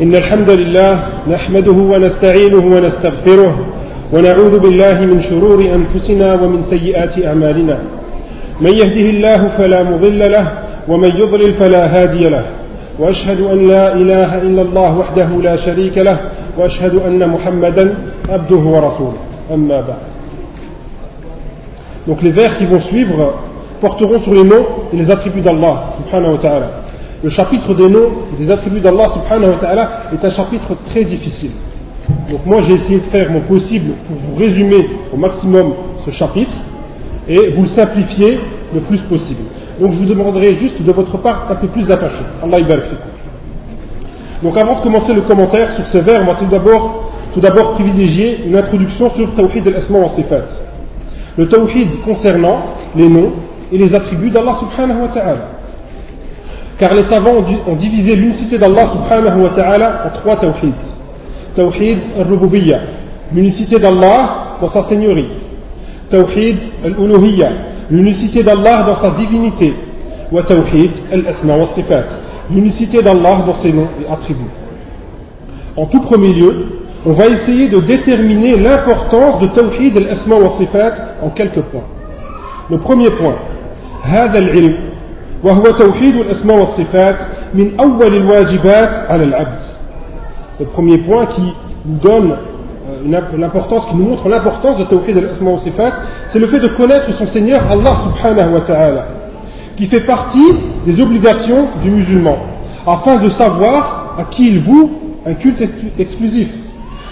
إن الحمد لله نحمده ونستعينه ونستغفره ونعوذ بالله من شرور أنفسنا ومن سيئات أعمالنا. من يهده الله فلا مضل له ومن يضلل فلا هادي له. وأشهد أن لا إله إلا الله وحده لا شريك له وأشهد أن محمدا عبده ورسوله. أما بعد. Donc les vers qui vont suivre porteront sur les noms et les attributs d'Allah subhanahu wa ta'ala. Le chapitre des noms et des attributs d'Allah subhanahu wa ta'ala est un chapitre très difficile. Donc moi j'ai essayé de faire mon possible pour vous résumer au maximum ce chapitre et vous le simplifier le plus possible. Donc je vous demanderai juste de votre part un peu plus d'attention. Allah Donc avant de commencer le commentaire sur ces vers, on va tout d'abord tout d'abord privilégier une introduction sur Tawhid al-Asma wa Sifat. Le Tawhid concernant les noms et les attributs d'Allah subhanahu wa ta'ala. Car les savants ont divisé l'unicité d'Allah subhanahu wa ta'ala en trois tawhid. Tawhid al-Rububiyya, l'unicité d'Allah dans sa seigneurie. Tawhid al-Uluhiyya, l'unicité d'Allah dans sa divinité. Wa Tawhid al-Asma wa Sifat, l'unicité d'Allah dans ses noms et attributs. En tout premier lieu, on va essayer de déterminer l'importance de Tawhid al-Asma wa Sifat en quelques points. Le premier point, هذا العلم وهو توحيد الأسماء والصفات من أول الواجبات على العبد le premier point qui nous donne l'importance, qui nous montre l'importance de Tawhid al-Asma wa Sifat, c'est le fait de connaître son Seigneur Allah subhanahu wa ta'ala, qui fait partie des obligations du musulman, afin de savoir à qui il voue un culte exclusif.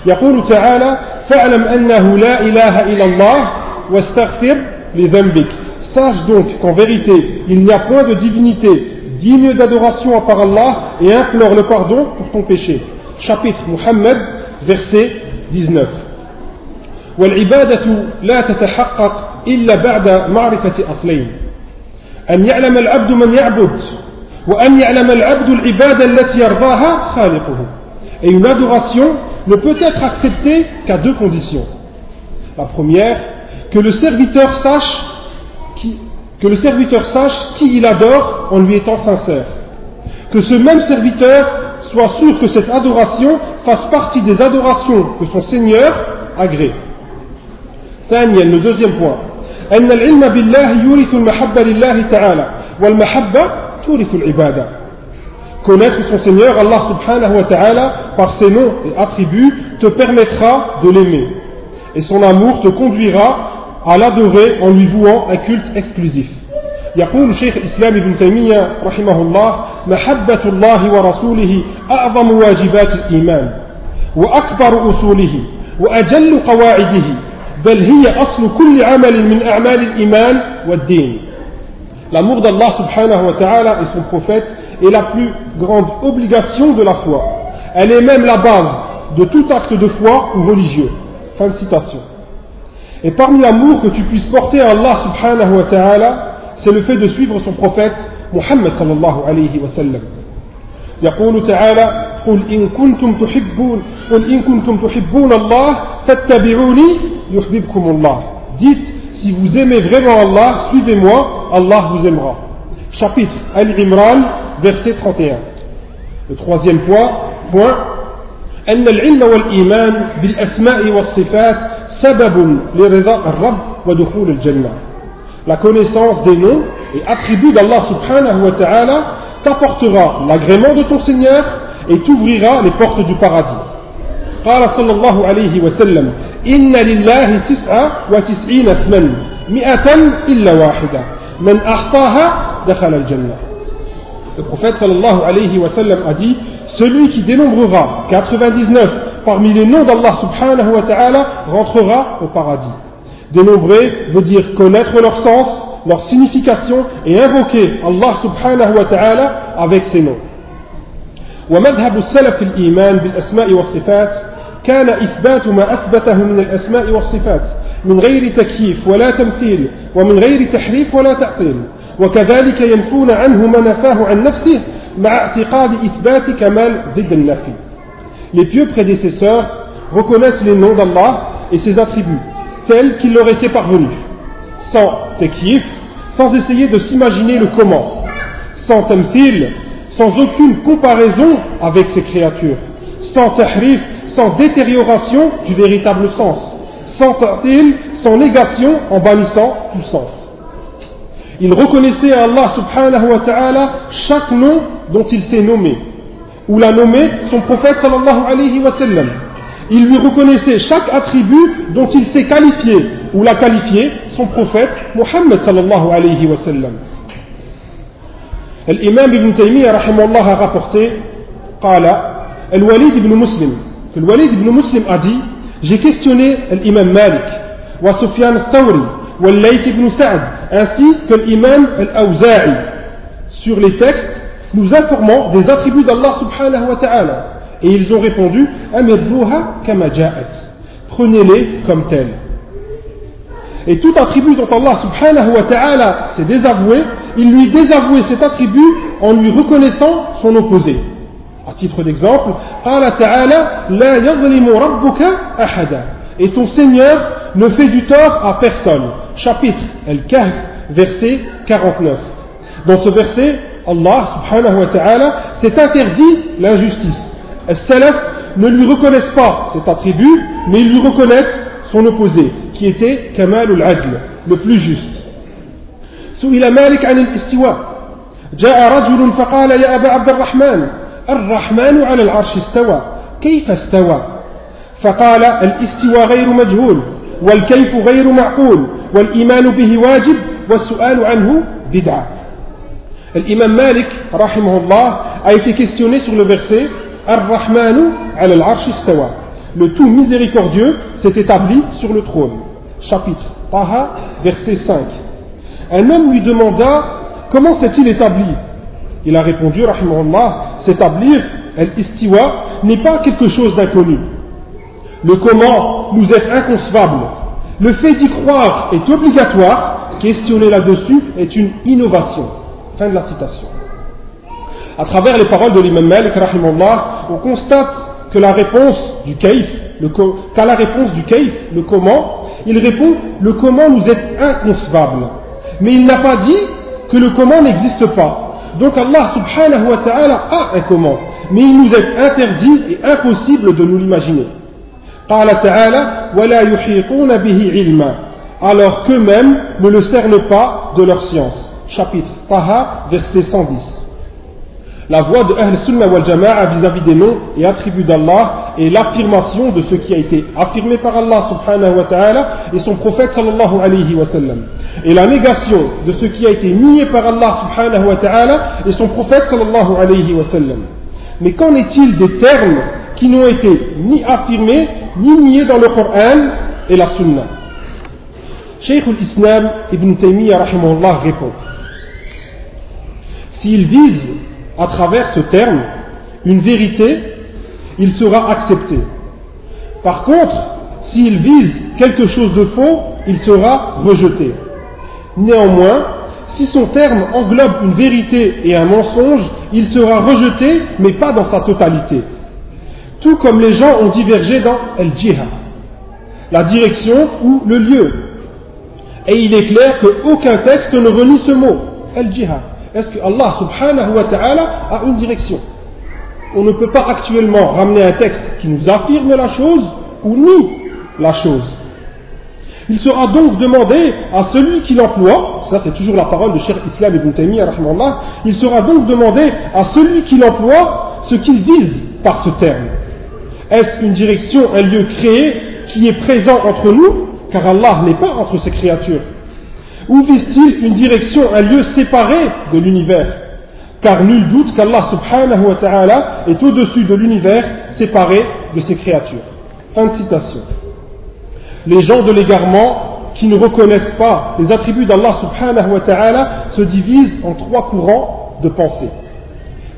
يقول تعالى فاعلم أنه لا إله إلا الله واستغفر لذنبك Sache donc qu'en vérité, il n'y a point de divinité digne d'adoration à part Allah et implore le pardon pour ton péché. Chapitre Muhammad, verset 19. والعبادة لا تتحقق إلا بعد معرفة أصلين أن يعلم العبد من يعبد وأن يعلم العبد العبادة التي يرضاها خالقه Et une adoration ne peut être acceptée qu'à deux conditions. La première, que le serviteur sache qui, que le serviteur sache qui il adore en lui étant sincère. Que ce même serviteur soit sûr que cette adoration fasse partie des adorations que son Seigneur agrée. ثانيا le deuxième point أن العلم بالله يورث المحبة لله تعالى والمحبة تورث العبادة Connaître son Seigneur Allah subhanahu wa ta'ala par ses noms et attributs te permettra de l'aimer et son amour te conduira à l'adorer en lui vouant un culte exclusif. يقول شيخ الإسلام ابن تيمية رحمه الله محبة الله ورسوله أعظم واجبات الإيمان وأكبر أصوله وأجل قواعده بل هي أصل كل عمل من أعمال الإيمان والدين L'amour d'Allah subhanahu wa ta'ala et son prophète est la plus grande obligation de la foi. Elle est même la base de tout acte de foi ou religieux. Fin de citation. Et parmi l'amour que tu puisses porter à Allah subhanahu wa ta'ala, c'est le fait de suivre son prophète Muhammad sallallahu alayhi wa sallam. يقول تعالى قل إن كنتم تحبون قل إن كنتم تحبون الله فاتبعوني يحببكم الله Dites si vous aimez vraiment Allah suivez-moi Allah vous aimera Chapitre Al-Imran verset 31 Le troisième point point أن العلم والإيمان بالأسماء والصفات سبب لرضا الرب ودخول الجنة La connaissance des noms et attributs d'Allah subhanahu wa ta'ala t'apportera l'agrément de ton Seigneur et t'ouvrira les portes du paradis. قال صلى الله عليه وسلم إن لله تسعة وتسعين اسما مئة إلا واحدة من أحصاها دخل الجنة Le prophète sallallahu alayhi wa sallam a dit Celui qui dénombrera 99 parmi les noms d'Allah subhanahu wa ta'ala rentrera au paradis. Dénombrer veut dire connaître leur sens, leur signification et invoquer Allah subhanahu wa ta'ala avec ses noms. ومذهب السلف في الإيمان بالأسماء والصفات كان إثبات ما أثبته من الأسماء والصفات من غير تكييف ولا تمثيل ومن غير تحريف ولا تعطيل وكذلك ينفون عنه ما نفاه عن نفسه les pieux prédécesseurs reconnaissent les noms d'Allah et ses attributs tels qu'ils leur étaient parvenus, sans tekif, sans essayer de s'imaginer le comment, sans tamthil, sans aucune comparaison avec ces créatures, sans tahrif, sans détérioration du véritable sens, sans ta'til, sans négation en bannissant tout sens. Il reconnaissait à Allah subhanahu wa ta'ala chaque nom dont il s'est nommé, ou l'a nommé son prophète sallallahu alayhi wa sallam. Il lui reconnaissait chaque attribut dont il s'est qualifié, ou l'a qualifié son prophète Muhammad sallallahu alayhi wa sallam. L'imam ibn Taymiyyah rahimahullah a rapporté ibn Muslim que le Walid ibn Muslim a dit j'ai questionné l'imam Malik Sufyan Layth ibn Sa'd ainsi que l'imam al-Awza'i. Sur les textes nous informant des attributs d'Allah subhanahu wa ta'ala. Et ils ont répondu kama prenez-les comme tels et tout attribut dont Allah subhanahu wa ta'ala s'est désavoué, il lui désavouait cet attribut en lui reconnaissant son opposé. À titre d'exemple, Et ton Seigneur ne fait du tort à personne. Chapitre Al-Kahf, verset 49. Dans ce verset, Allah subhanahu wa ta'ala s'est interdit l'injustice. Les salaf ne lui reconnaissent pas cet attribut, mais ils lui reconnaissent son opposé, qui était Kamal al-Adl, le plus juste. سئل مالك عن الاستواء جاء رجل فقال يا أبا عبد الرحمن الرحمن على العرش استوى كيف استوى فقال الاستواء غير مجهول والكيف غير معقول والإيمان به واجب والسؤال عنه بدعة الإمام مالك رحمه الله a été questionné sur le verset الرحمن على العرش استوى le tout miséricordieux s'est établi sur le trône. Chapitre Taha, verset 5. Un homme lui demanda comment s'est-il établi Il a répondu, rahimahullah, s'établir, al-istiwa, n'est pas quelque chose d'inconnu. Le comment nous est inconcevable. Le fait d'y croire est obligatoire. Questionner là-dessus est une innovation. Fin de la citation. À travers les paroles de l'imam Malik, on constate que la réponse du kaif, qu'à la réponse du le comment, il répond le comment nous est inconcevable. Mais il n'a pas dit que le comment n'existe pas. Donc Allah subhanahu wa ta'ala a un comment, mais il nous est interdit et impossible de nous l'imaginer. Alors qu'eux-mêmes ne le cernent pas de leur science. Chapitre Taha, verset 110 la voix de Ahl Sunnah wal Jama'a vis-à-vis des noms et attributs d'Allah est l'affirmation de ce qui a été affirmé par Allah subhanahu wa ta'ala et son prophète sallallahu alayhi wa. Et la négation de ce qui a été nié par Allah subhanahu wa ta'ala et son prophète sallallahu alayhi wa. Mais qu'en est-il des termes qui n'ont été ni affirmés ni niés dans le Coran et la Sunna Cheikh al-Islam ibn Taymiyyah répond S'il vise à travers ce terme une vérité, il sera accepté. Par contre, s'il vise quelque chose de faux, il sera rejeté. Néanmoins, si son terme englobe une vérité et un mensonge, il sera rejeté, mais pas dans sa totalité. Tout comme les gens ont divergé dans El-Jihad, la direction ou le lieu. Et il est clair qu'aucun texte ne renie ce mot, El-Jihad. Est-ce que Allah subhanahu wa ta'ala a une direction? On ne peut pas actuellement ramener un texte qui nous affirme la chose ou nie la chose. Il sera donc demandé à celui qui l'emploie, ça c'est toujours la parole de Cheikh Islam ibn Taymiyyah, il sera donc demandé à celui qui l'emploie ce qu'il vise par ce terme. Est-ce une direction, un lieu créé qui est présent entre nous Car Allah n'est pas entre ses créatures? Où vise-t-il une direction, un lieu séparé de l'univers? Car nul doute qu'Allah subhanahu wa ta'ala est au-dessus de l'univers séparé de ses créatures. Fin de citation. Les gens de l'égarement qui ne reconnaissent pas les attributs d'Allah subhanahu wa ta'ala se divisent en trois courants de pensée.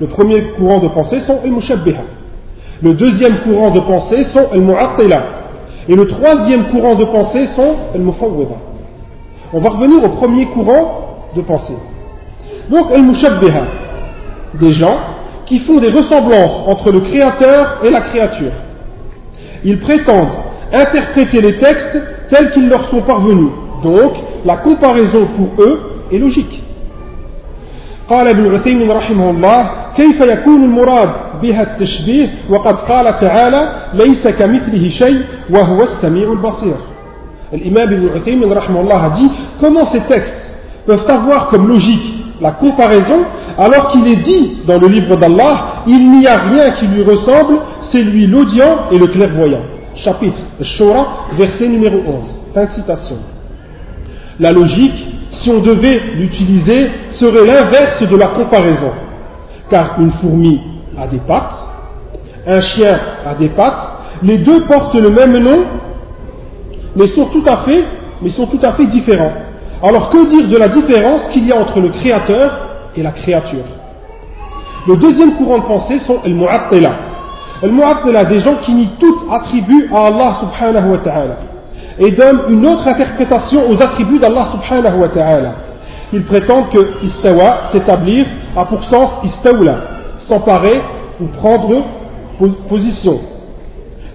Le premier courant de pensée sont les mushabbiha. Le deuxième courant de pensée sont les mu'attila. Et le troisième courant de pensée sont les mufawwida. On va revenir au premier courant de pensée. Donc, al-mushabbiha, des gens qui font des ressemblances entre le créateur et la créature. Ils prétendent interpréter les textes tels qu'ils leur sont parvenus. Donc, la comparaison pour eux est logique. قال ابن عثيمين رحمه الله كيف يكون المراد بها التشبيه وقد قال تعالى ليس كمثله شيء وهو السميع البصير L'imam Ibn Uthaymin a dit comment ces textes peuvent avoir comme logique la comparaison alors qu'il est dit dans le livre d'Allah il n'y a rien qui lui ressemble c'est lui l'audient et le clairvoyant chapitre Shura verset numéro 11 fin de citation la logique si on devait l'utiliser serait l'inverse de la comparaison car une fourmi a des pattes un chien a des pattes les deux portent le même nom mais sont tout à fait, différents. Alors que dire de la différence qu'il y a entre le créateur et la créature? Le deuxième courant de pensée sont les mu'attila. Les mu'attila, des gens qui nient tout attribut à Allah subhanahu wa ta'ala et donnent une autre interprétation aux attributs d'Allah subhanahu wa ta'ala. Ils prétendent que istawa, s'établir, a pour sens istawla, s'emparer ou prendre position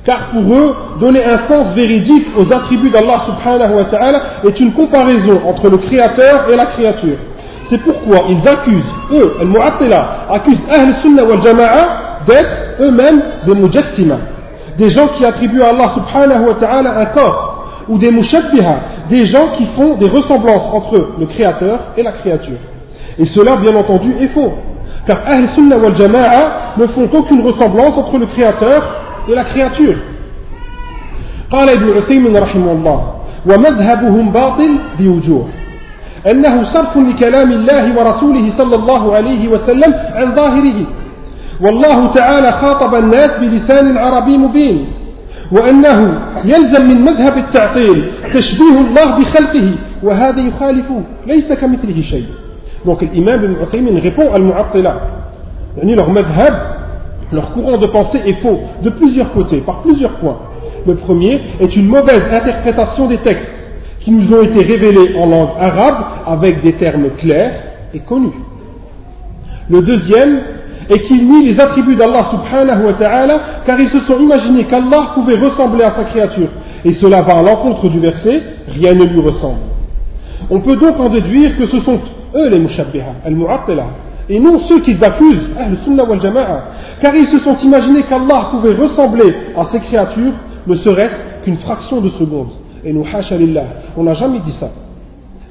car pour eux, donner un sens véridique aux attributs d'Allah subhanahu wa ta'ala est une comparaison entre le créateur et la créature. C'est pourquoi ils accusent, eux, al-mu'attila, accusent Ahl Sunnah wal Jama'a d'être eux-mêmes des mujassima, des gens qui attribuent à Allah subhanahu wa ta'ala un corps, ou des mushabbiha, des gens qui font des ressemblances entre le créateur et la créature. Et cela, bien entendu, est faux. Car Ahl Sunnah wal Jama'a ne font aucune ressemblance entre le créateur de la créature. قال ابن عثيمين رحمه الله ومذهبهم باطل بوجوه أنه صرف لكلام الله ورسوله صلى الله عليه وسلم عن ظاهره والله تعالى خاطب الناس بلسان عربي مبين وأنه يلزم من مذهب التعطيل تشبيه الله بخلقه وهذا يخالف ليس كمثله شيء Donc l'imam Ibn Uthaymin répond à al-Mu'attila. Yani leur madhab Leur courant de pensée est faux de plusieurs côtés, par plusieurs points. Le premier est une mauvaise interprétation des textes qui nous ont été révélés en langue arabe avec des termes clairs et connus. Le deuxième est qu'ils nient les attributs d'Allah subhanahu wa ta'ala car ils se sont imaginés qu'Allah pouvait ressembler à sa créature. Et cela va à l'encontre du verset, rien ne lui ressemble. On peut donc en déduire que ce sont eux les mushabbiha, al-mu'attila, et non ceux qu'ils accusent, le sunnah wal jama'a, car ils se sont imaginés qu'Allah pouvait ressembler à ces créatures, ne serait-ce qu'une fraction de seconde. Et nous, lillah, on n'a jamais dit ça.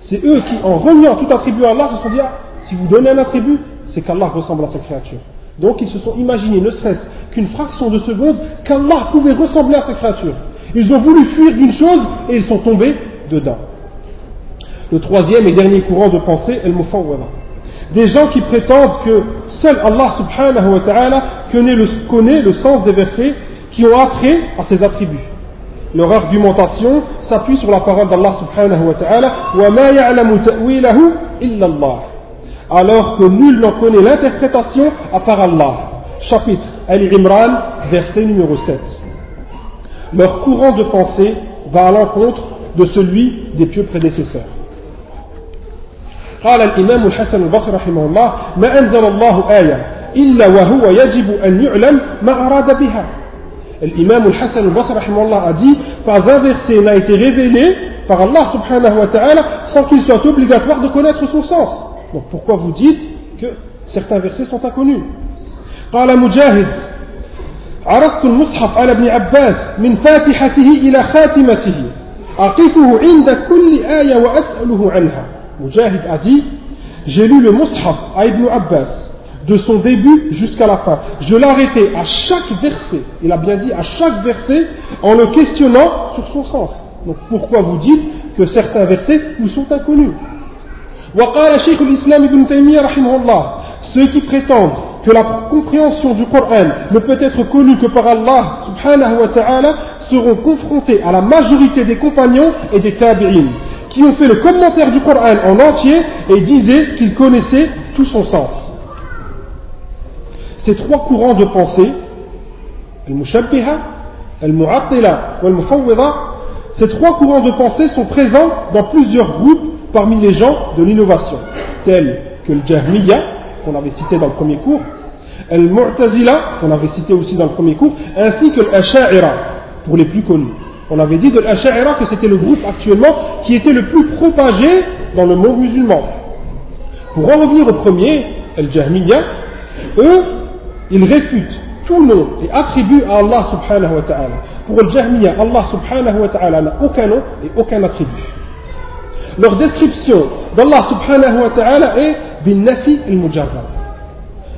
C'est eux qui, en reniant tout attribut à Allah, se sont dit, ah, si vous donnez un attribut, c'est qu'Allah ressemble à ces créatures. Donc ils se sont imaginés, ne serait-ce qu'une fraction de seconde, qu'Allah pouvait ressembler à ces créatures. Ils ont voulu fuir d'une chose et ils sont tombés dedans. Le troisième et dernier courant de pensée est le des gens qui prétendent que seul Allah subhanahu wa ta'ala connaît le, sens des versets qui ont attrait à ses attributs. Leur argumentation s'appuie sur la parole d'Allah subhanahu wa ta'ala alors que nul n'en connaît l'interprétation à part Allah. Chapitre Al-Imran, verset numéro 7. Leur courant de pensée va à l'encontre de celui des pieux prédécesseurs. قال الإمام الحسن البصري رحمه الله ما أنزل الله آية إلا وهو يجب أن يعلم ما أراد بها L'imam al-Hassan al-Basr a dit Pas un verset n'a été révélé par Allah subhanahu wa ta'ala sans qu'il soit obligatoire de connaître son sens. Donc pourquoi vous dites que certains versets sont inconnus قال مجاهد عرضت المصحف على ابن عباس من فاتحته إلى خاتمته أقفه عند كل آية وأسأله عنها Mujahid a dit J'ai lu le Mus'haf à Ibn Abbas de son début jusqu'à la fin. Je l'arrêtais à chaque verset, il a bien dit à chaque verset, en le questionnant sur son sens. Donc pourquoi vous dites que certains versets vous sont inconnus Ceux qui prétendent que la compréhension du Coran ne peut être connue que par Allah subhanahu wa ta'ala seront confrontés à la majorité des compagnons et des tabi'in qui ont fait le commentaire du Coran en entier et disaient qu'ils connaissaient tout son sens. Ces trois courants de pensée, al-mushabbiha, al-mu'attila ou al-mufawwida, ces trois courants de pensée sont présents dans plusieurs groupes parmi les gens de l'innovation, tels que le Jahmiya, qu'on avait cité dans le premier cours, al-mu'tazila, qu'on avait cité aussi dans le premier cours, ainsi que l'asha'ira, pour les plus connus. On avait dit de l'Asha'ira que c'était le groupe actuellement qui était le plus propagé dans le monde musulman. Pour en revenir au premier, El Jahmiya, eux, ils réfutent tout nom et attribut à Allah subhanahu wa ta'ala. Pour le Jahmiya, Allah subhanahu wa ta'ala n'a aucun nom et aucun attribut. Leur description d'Allah subhanahu wa ta'ala est bin nafi al-mujarrad.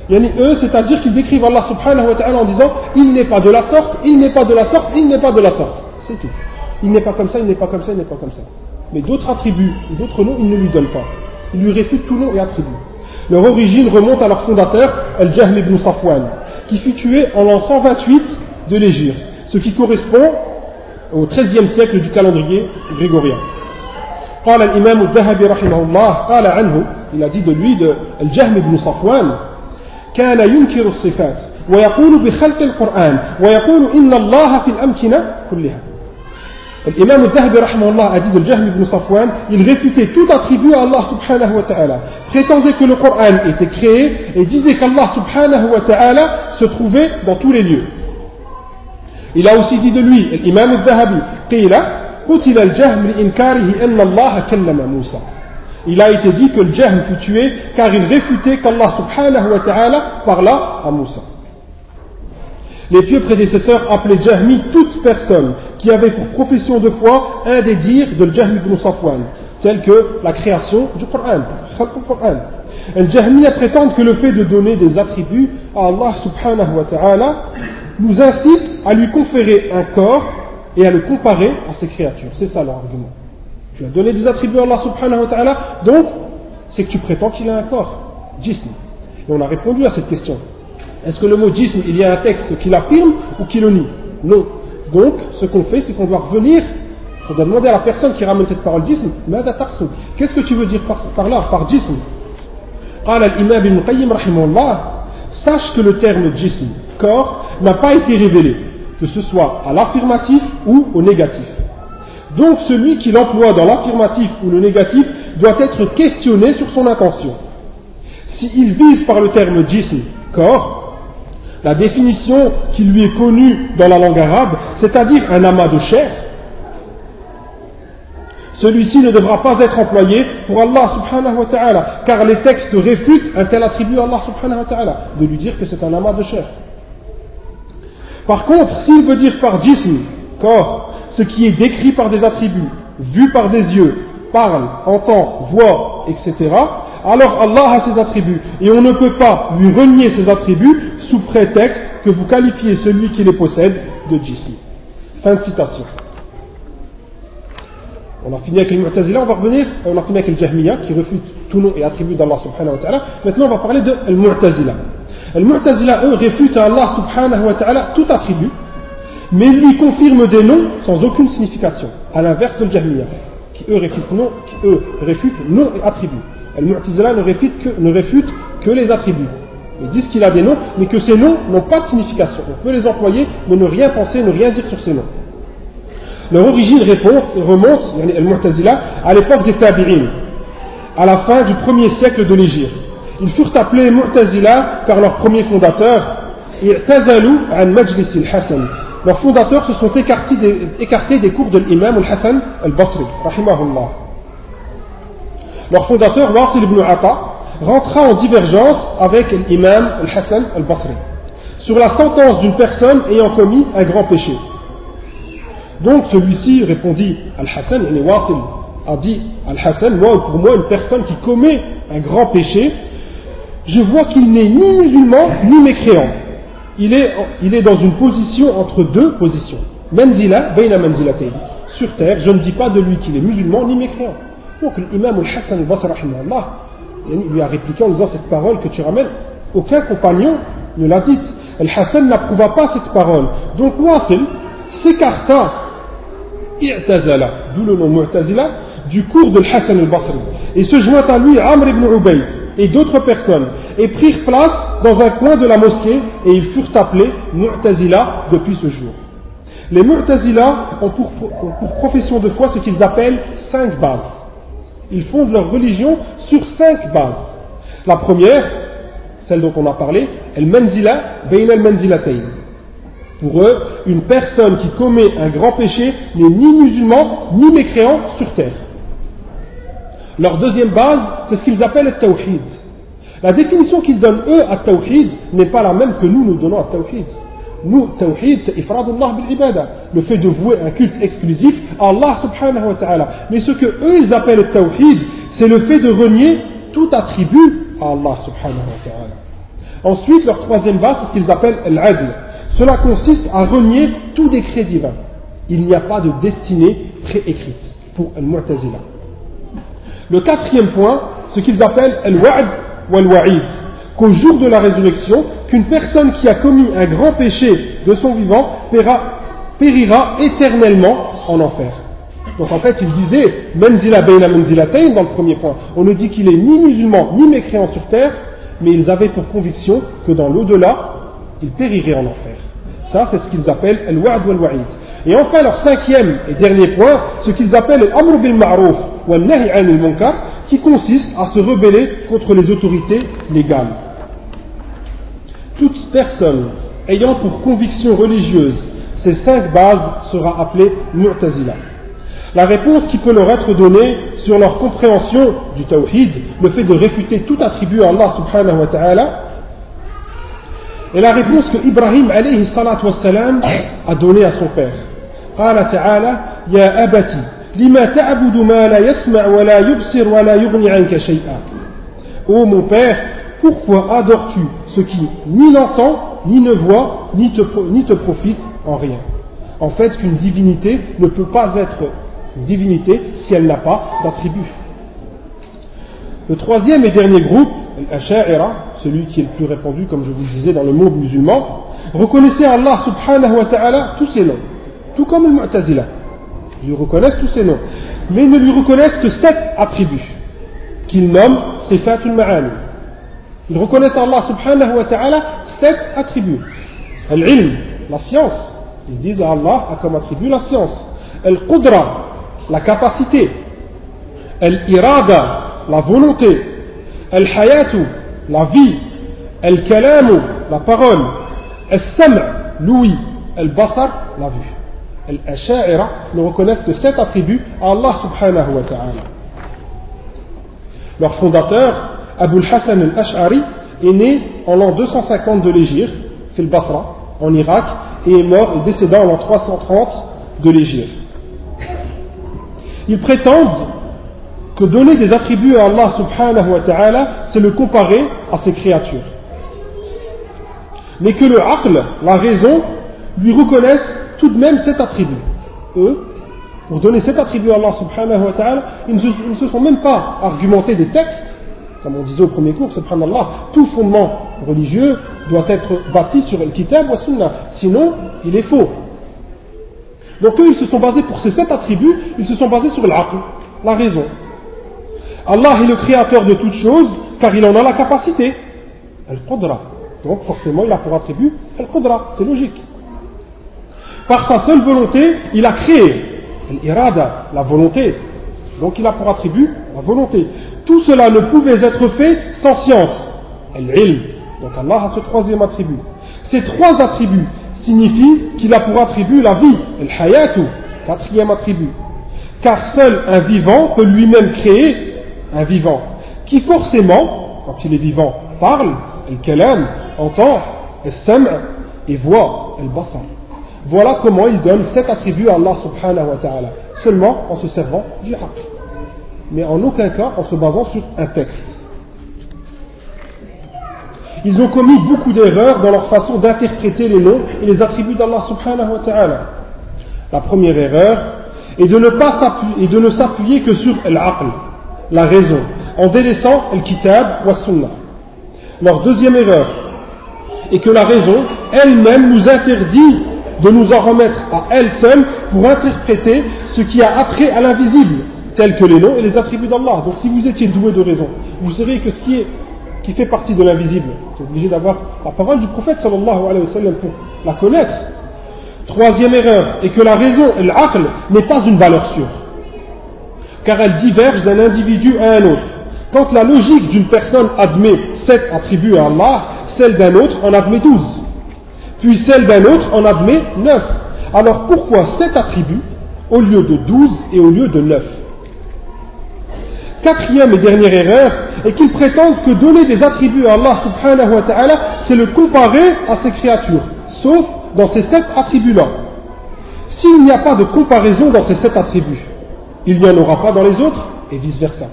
Yani eux, c'est-à-dire qu'ils décrivent Allah subhanahu wa ta'ala en disant il n'est pas de la sorte, il n'est pas de la sorte, il n'est pas de la sorte. C'est tout. Il n'est pas comme ça, il n'est pas comme ça, il n'est pas comme ça. Mais d'autres attributs, d'autres noms, ils ne lui donnent pas. Ils lui réfutent tout nom et attribut. Leur origine remonte à leur fondateur, Al-Jahl ibn Safwan, qui fut tué en l'an 128 de l'Égypte, ce qui correspond au XIIIe siècle du calendrier grégorien. قال الإمام الذهبي رحمه الله قال عنه il a dit de lui de الجهم بن صفوان كان ينكر الصفات ويقول بخلق القرآن ويقول إن الله في الأمكنة كلها L'imam al-Dahbi a dit de Jahm ibn Safwan, il réfutait tout attribut à Allah subhanahu wa ta'ala, prétendait que le Coran était créé et disait qu'Allah subhanahu wa ta'ala se trouvait dans tous les lieux. Il a aussi dit de lui, l'imam al-Dahabi, il a été dit que le Jahm fut tué car il réfutait qu'Allah subhanahu wa ta'ala parla à Moussa. Les pieux prédécesseurs appelaient Jahmi toute personne qui avait pour profession de foi un des dires de Jahmi ibn Safwan, tel que la création du Coran. El Jahmiya prétendent que le fait de donner des attributs à Allah subhanahu wa ta'ala nous incite à lui conférer un corps et à le comparer à ses créatures. C'est ça leur argument. Tu as donné des attributs à Allah subhanahu wa ta'ala, donc c'est que tu prétends qu'il a un corps. Jism. Et on a répondu à cette question. Est-ce que le mot jism, il y a un texte qui l'affirme ou qui le nie? Non. Donc, ce qu'on fait, c'est qu'on doit revenir, on doit demander à la personne qui ramène cette parole jism, qu'est-ce que tu veux dire par, là, par jism? Sache que le terme jism, corps, n'a pas été révélé, que ce soit à l'affirmatif ou au négatif. Donc celui qui l'emploie dans l'affirmatif ou le négatif doit être questionné sur son intention. S'il vise par le terme jism, corps, la définition qui lui est connue dans la langue arabe, c'est-à-dire un amas de chair, celui-ci ne devra pas être employé pour Allah subhanahu wa ta'ala, car les textes réfutent un tel attribut à Allah subhanahu wa ta'ala, de lui dire que c'est un amas de chair. Par contre, s'il veut dire par jism, corps, ce qui est décrit par des attributs, vu par des yeux, parle, entend, voit, etc., alors Allah a ses attributs et on ne peut pas lui renier ses attributs sous prétexte que vous qualifiez celui qui les possède de jism. Fin de citation. On a fini avec le Mu'tazila, on va revenir, on a fini avec le Jahmiya qui refute tout nom et attribut d'Allah subhanahu wa ta'ala. Maintenant on va parler de le Mu'tazila. Le Mu'tazila, eux, réfutent à Allah subhanahu wa ta'ala tout attribut, mais lui confirment des noms sans aucune signification, à l'inverse de Jahmiya, qui eux réfutent nom et attribut. Al-Mu'tazila ne réfute que, les attributs. Ils disent qu'il a des noms, mais que ces noms n'ont pas de signification. On peut les employer, mais ne rien penser, ne rien dire sur ces noms. Leur origine remonte, Al-Mu'tazila, à l'époque des Tabi'in, à la fin du premier siècle de l'Égypte. Ils furent appelés Mu'tazila par leur premier fondateur, I'tazalu an Majlis al-Hassan. Leurs fondateurs se sont écartés des, cours de l'imam al-Hassan al-Basri, rahimahullah. Leur fondateur, Wasil ibn Atta, rentra en divergence avec l'imam al-Hassan al-Basri sur la sentence d'une personne ayant commis un grand péché. Donc celui-ci répondit Al-Hassan, a dit Al-Hassan, moi pour moi une personne qui commet un grand péché, je vois qu'il n'est ni musulman ni mécréant. Il est, dans une position entre deux positions. Manzila. Sur terre, je ne dis pas de lui qu'il est musulman ni mécréant. Donc l'imam al-Hassan al-Basri lui a répliqué en disant cette parole que tu ramènes, aucun compagnon ne l'a dite. Al-Hassan n'approuva pas cette parole. Donc Wasil s'écarta, d'où le nom Mu'tazila, du cours de Hassan al-Basri. Et se joint à lui Amr ibn Ubayd et d'autres personnes, et prirent place dans un coin de la mosquée, et ils furent appelés Mu'tazila depuis ce jour. Les Mu'tazila ont pour, profession de foi ce qu'ils appellent cinq bases. Ils fondent leur religion sur cinq bases. La première, celle dont on a parlé, el manzila bain al manzilatayn. Pour eux, une personne qui commet un grand péché n'est ni musulman ni mécréant sur terre. Leur deuxième base, c'est ce qu'ils appellent le tawhid. La définition qu'ils donnent eux à Tawhid n'est pas la même que nous nous donnons à Tawhid. Nous, Tawhid, c'est Ifradullah bil ibada, le fait de vouer un culte exclusif à Allah subhanahu wa ta'ala. Mais ce que eux ils appellent Tawhid, c'est le fait de renier tout attribut à Allah subhanahu wa ta'ala. Ensuite, leur troisième base, c'est ce qu'ils appellent l'adl. Cela consiste à renier tout décret divin. Il n'y a pas de destinée préécrite pour al-Mu'tazila. Le quatrième point, ce qu'ils appellent al-wa'd ou al-wa'id, qu'au jour de la résurrection, qu'une personne qui a commis un grand péché de son vivant périra éternellement en enfer. Donc en fait, il disait, Menzila Beina Menzilatayn, dans le premier point, on ne dit qu'il est ni musulman ni mécréant sur terre, mais ils avaient pour conviction que dans l'au-delà, il périrait en enfer. Ça, c'est ce qu'ils appellent al-wa'd ou al-wa'id. Et enfin, leur cinquième et dernier point, ce qu'ils appellent l'amr bil ma'ruf ou al-nahi munkar, qui consiste à se rebeller contre les autorités légales. Toute personne ayant pour conviction religieuse ces cinq bases sera appelée mu'tazila. La réponse qui peut leur être donnée sur leur compréhension du tawhid, le fait de réfuter tout attribut à Allah subhanahu wa ta'ala, est la réponse que Ibrahim salatu a donnée à son père. قال تعالى يا أبت لما تعبد ما لا يسمع ولا يبصر ولا يغني عنك شيئا Ô mon père, pourquoi adores-tu ce qui ni n'entend, ni ne voit, ni te, ni te profite en rien En fait, qu'une divinité ne peut pas être divinité si elle n'a pas d'attribut. Le troisième et dernier groupe, l'Asha'ira, celui qui est le plus répandu, comme je vous le disais, dans le monde musulman, reconnaissait Allah subhanahu wa ta'ala tous ses noms, tout comme le Mu'tazila. Ils reconnaissent tous ses noms, mais ils ne lui reconnaissent que sept attributs, qu'ils nomment Sifatul Ma'ani. Ils reconnaissent Allah subhanahu wa ta'ala sept attributs. Al-ilm, la science. Ils disent Allah a comme attribut la science. Al-qudra, la capacité, al-irada, la volonté, al-hayatu, la vie, al-kalamu, la parole, al-sam' l'ouïe, al-basar, la vue. Al-asha'ira ne reconnaissent que sept attributs à Allah subhanahu wa ta'ala. Leur fondateur, Abu hassan al-Ash'ari, est né en l'an 250 de l'Égypte, fil Basra, en Irak, et est mort et décédé en l'an 330 de l'Égypte. Ils prétendent que donner des attributs à Allah subhanahu wa ta'ala, c'est le comparer à ses créatures. Mais que le aql, la raison, lui reconnaissent tout de même cet attribut. Eux, pour donner cet attribut à Allah subhanahu wa ta'ala, ils ne se sont même pas argumentés des textes, comme on disait au premier cours, tout fondement religieux doit être bâti sur le kitab sinon il est faux. Donc eux, ils se sont basés pour ces sept attributs, ils se sont basés sur l'aql, la raison. Allah est le créateur de toutes choses, car il en a la capacité. Al-Qudra. Donc forcément, il a pour attribut Al-Qudra, c'est logique. Par sa seule volonté, il a créé Al-Irada, la volonté. Donc il a pour attribut la volonté. Tout cela ne pouvait être fait sans science. Al-Ilm. Donc Allah a ce troisième attribut. Ces trois attributs signifie qu'il a pour attribut la vie, el hayatu, quatrième attribut. Car seul un vivant peut lui-même créer un vivant, qui forcément, quand il est vivant, parle, el kalam, entend, el sam' et voit, el basar. Voilà comment il donne cet attribut à Allah subhanahu wa ta'ala, seulement en se servant du haqq. Mais en aucun cas en se basant sur un texte ils ont commis beaucoup d'erreurs dans leur façon d'interpréter les noms et les attributs d'Allah subhanahu wa ta'ala. La première erreur est de ne pas et de ne s'appuyer que sur l'aql, la raison, en délaissant le kitab wa sunnah. Leur deuxième erreur est que la raison elle-même nous interdit de nous en remettre à elle seule pour interpréter ce qui a attrait à l'invisible, tel que les noms et les attributs d'Allah. Donc si vous étiez doué de raison, vous savez que ce qui fait partie de l'invisible. Tu es obligé d'avoir la parole du prophète sallallahu alayhi wa sallam pour la connaître. Troisième erreur est que la raison, l'aql, n'est pas une valeur sûre. Car elle diverge d'un individu à un autre. Quand la logique d'une personne admet sept attributs à Allah, celle d'un autre en admet douze. Puis celle d'un autre en admet neuf. Alors pourquoi sept attributs au lieu de douze et au lieu de neuf? Quatrième et dernière erreur est qu'ils prétendent que donner des attributs à Allah subhanahu wa ta'ala, c'est le comparer à ses créatures, sauf dans ces sept attributs-là. S'il n'y a pas de comparaison dans ces sept attributs, il n'y en aura pas dans les autres, et vice-versa.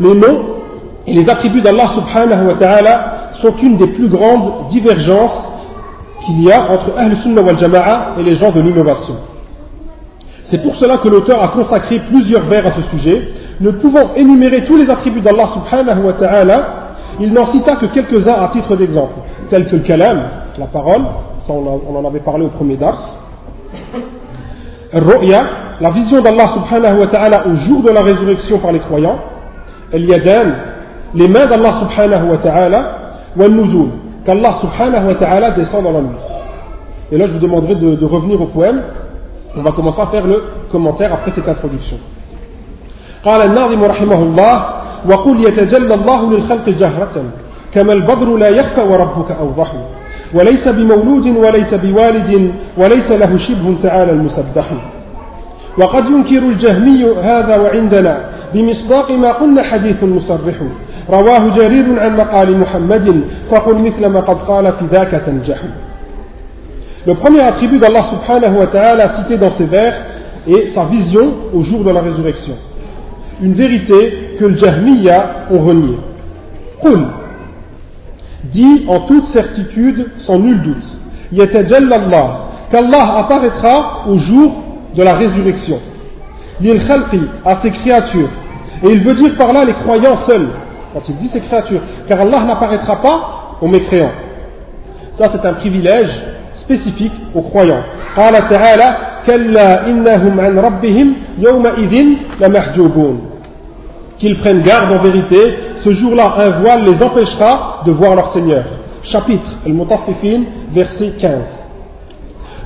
Les noms et les attributs d'Allah subhanahu wa ta'ala sont une des plus grandes divergences qu'il y a entre Ahl Sunnah wal Jama'a et les gens de l'innovation. C'est pour cela que l'auteur a consacré plusieurs vers à ce sujet. Ne pouvant énumérer tous les attributs d'Allah subhanahu wa ta'ala, il n'en cita que quelques-uns à titre d'exemple, tels que le kalam, la parole, ça on en avait parlé au premier dars, Ru'ya, la vision d'Allah subhanahu wa ta'ala au jour de la résurrection par les croyants, El-Yadan, les mains d'Allah subhanahu wa ta'ala, nuzul, qu'Allah subhanahu wa ta'ala descend dans la nuit. Et là je vous demanderai de, de revenir au poème, on va commencer à faire le commentaire après cette introduction. قال الناظم رحمه الله وقل يتجلى الله للخلق جهرة كما البدر لا يخفى وربك أوضح وليس بمولود وليس بوالد وليس له شبه تعالى المسبح وقد ينكر الجهمي هذا وعندنا بمصداق ما قلنا حديث مصرح رواه جرير عن مقال محمد فقل مثل ما قد قال في ذاك تنجح Le premier attribut d'Allah subhanahu wa ta'ala cité dans ces vers est sa vision au jour de la résurrection. Une vérité que le Jahmiya ont renié. Qul dit en toute certitude, sans nul doute, Allah, qu'Allah apparaîtra au jour de la résurrection. Lil khalqi, à ses créatures. Et il veut dire par là les croyants seuls, quand il dit ces créatures, car Allah n'apparaîtra pas aux mécréants. Ça, c'est un privilège spécifique aux croyants. Qu'ils prennent garde en vérité, ce jour-là, un voile les empêchera de voir leur Seigneur. Chapitre Al-Mutaffifin, verset 15.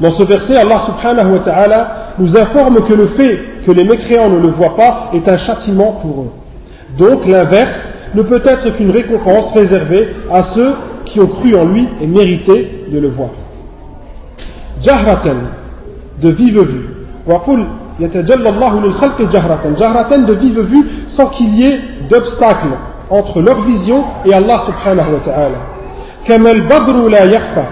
Dans ce verset, Allah subhanahu wa ta'ala nous informe que le fait que les mécréants ne le voient pas est un châtiment pour eux. Donc l'inverse ne peut être qu'une récompense réservée à ceux qui ont cru en lui et mérité de le voir. Jahratan, de vive vue. Jahratan. De vive vue sans qu'il y ait d'obstacle entre leur vision et Allah subhanahu wa ta'ala. Kamal badru la yakhfa.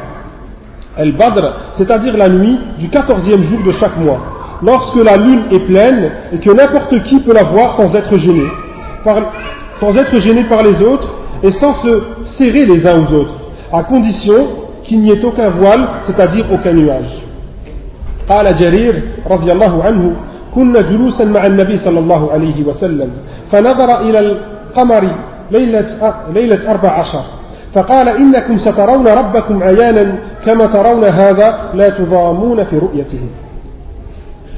Al-Badr, c'est-à-dire la nuit du quatorzième jour de chaque mois, lorsque la lune est pleine et que n'importe qui peut la voir sans être gêné, sans être gêné par les autres et sans se serrer les uns aux autres, à condition qu'il n'y ait aucun voile, c'est-à-dire aucun nuage. قال جرير رضي الله عنه كنا جلوسا مع النبي صلى الله عليه وسلم فنظر إلى القمر ليلة, ليلة أربع عشر فقال إنكم سترون ربكم عيانا كما ترون هذا لا تضامون في رؤيته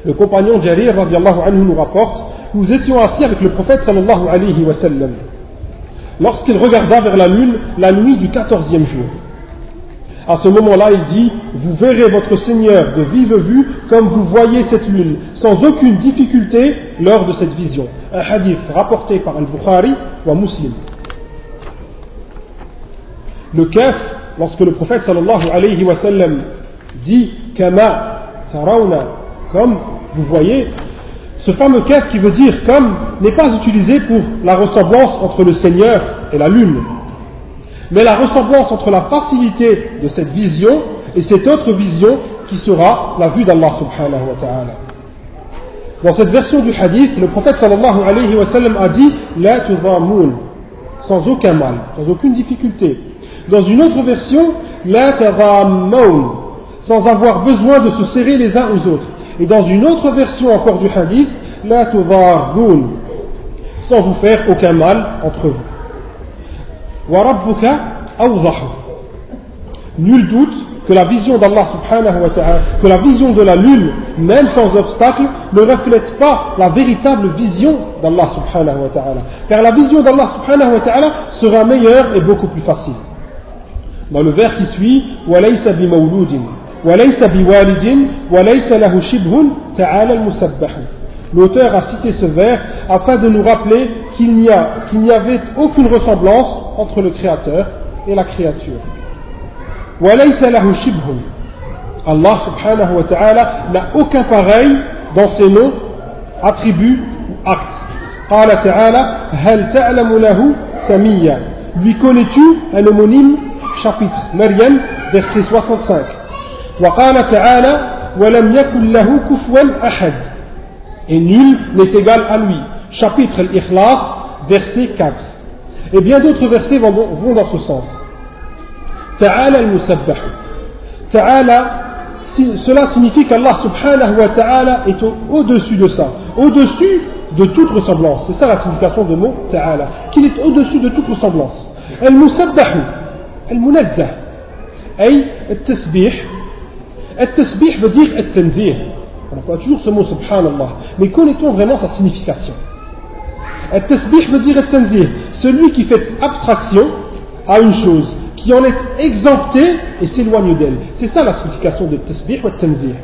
Le compagnon Jarir radiallahu anhu nous rapporte nous étions assis avec le prophète sallallahu alayhi wa sallam lorsqu'il regarda vers la lune la nuit du quatorzième jour. À ce moment-là, il dit Vous verrez votre Seigneur de vive vue comme vous voyez cette lune, sans aucune difficulté lors de cette vision. Un hadith rapporté par Al-Bukhari ou Muslim. Le kaf, lorsque le prophète sallallahu alayhi wa sallam dit Kama tarawna, comme vous voyez, ce fameux kaf qui veut dire comme n'est pas utilisé pour la ressemblance entre le Seigneur et la lune mais la ressemblance entre la facilité de cette vision et cette autre vision qui sera la vue d'Allah subhanahu wa ta'ala. Dans cette version du hadith, le prophète sallallahu a dit La tudhamun, sans aucun mal, sans aucune difficulté. Dans une autre version, La tadhammaun, sans avoir besoin de se serrer les uns aux autres. Et dans une autre version encore du hadith, La tudharun, sans vous faire aucun mal entre vous. Nul doute que la vision d'Allah subhanahu wa ta'ala, que la vision de la lune, même sans obstacle, ne reflète pas la véritable vision d'Allah subhanahu wa ta'ala. Car la vision d'Allah subhanahu wa ta'ala sera meilleure et beaucoup plus facile. Dans le vers qui suit, وَلَيْسَ بِمَوْلُودٍ وَلَيْسَ بِوَالِدٍ وَلَيْسَ لَهُ شِبْهٌ تَعَالَى الْمُسَبَّحُ L'auteur a cité ce vers afin de nous rappeler qu'il n'y, n'y avait aucune ressemblance entre le Créateur et la créature. Allah subhanahu wa ta'ala n'a aucun pareil dans ses noms attribut ou acte. قال تعالى هل تعلم له سميا lui connais-tu un homonyme chapitre Maryam verset 65 وقال تعالى ولم يكن له كفوا أحد et nul n'est égal à lui chapitre Al-Ikhlas verset 4 et bien d'autres versets vont, vont dans ce sens تعالى المسبح تعالى cela signifie qu'Allah subhanahu wa ta'ala est au-dessus de ça, au-dessus de toute ressemblance. C'est ça la signification de mot ta'ala, qu'il est au-dessus de toute ressemblance. Al-musabbahu, al-munazzah, ay al-tasbih. Al-tasbih veut dire al-tanzih. On emploie toujours ce mot subhanallah, mais connaît-on vraiment sa signification Al-tasbih veut dire al-tanzih, celui qui fait abstraction à une chose qui en est exempté et s'éloigne d'elle. C'est ça la signification de tasbih ou tanzih.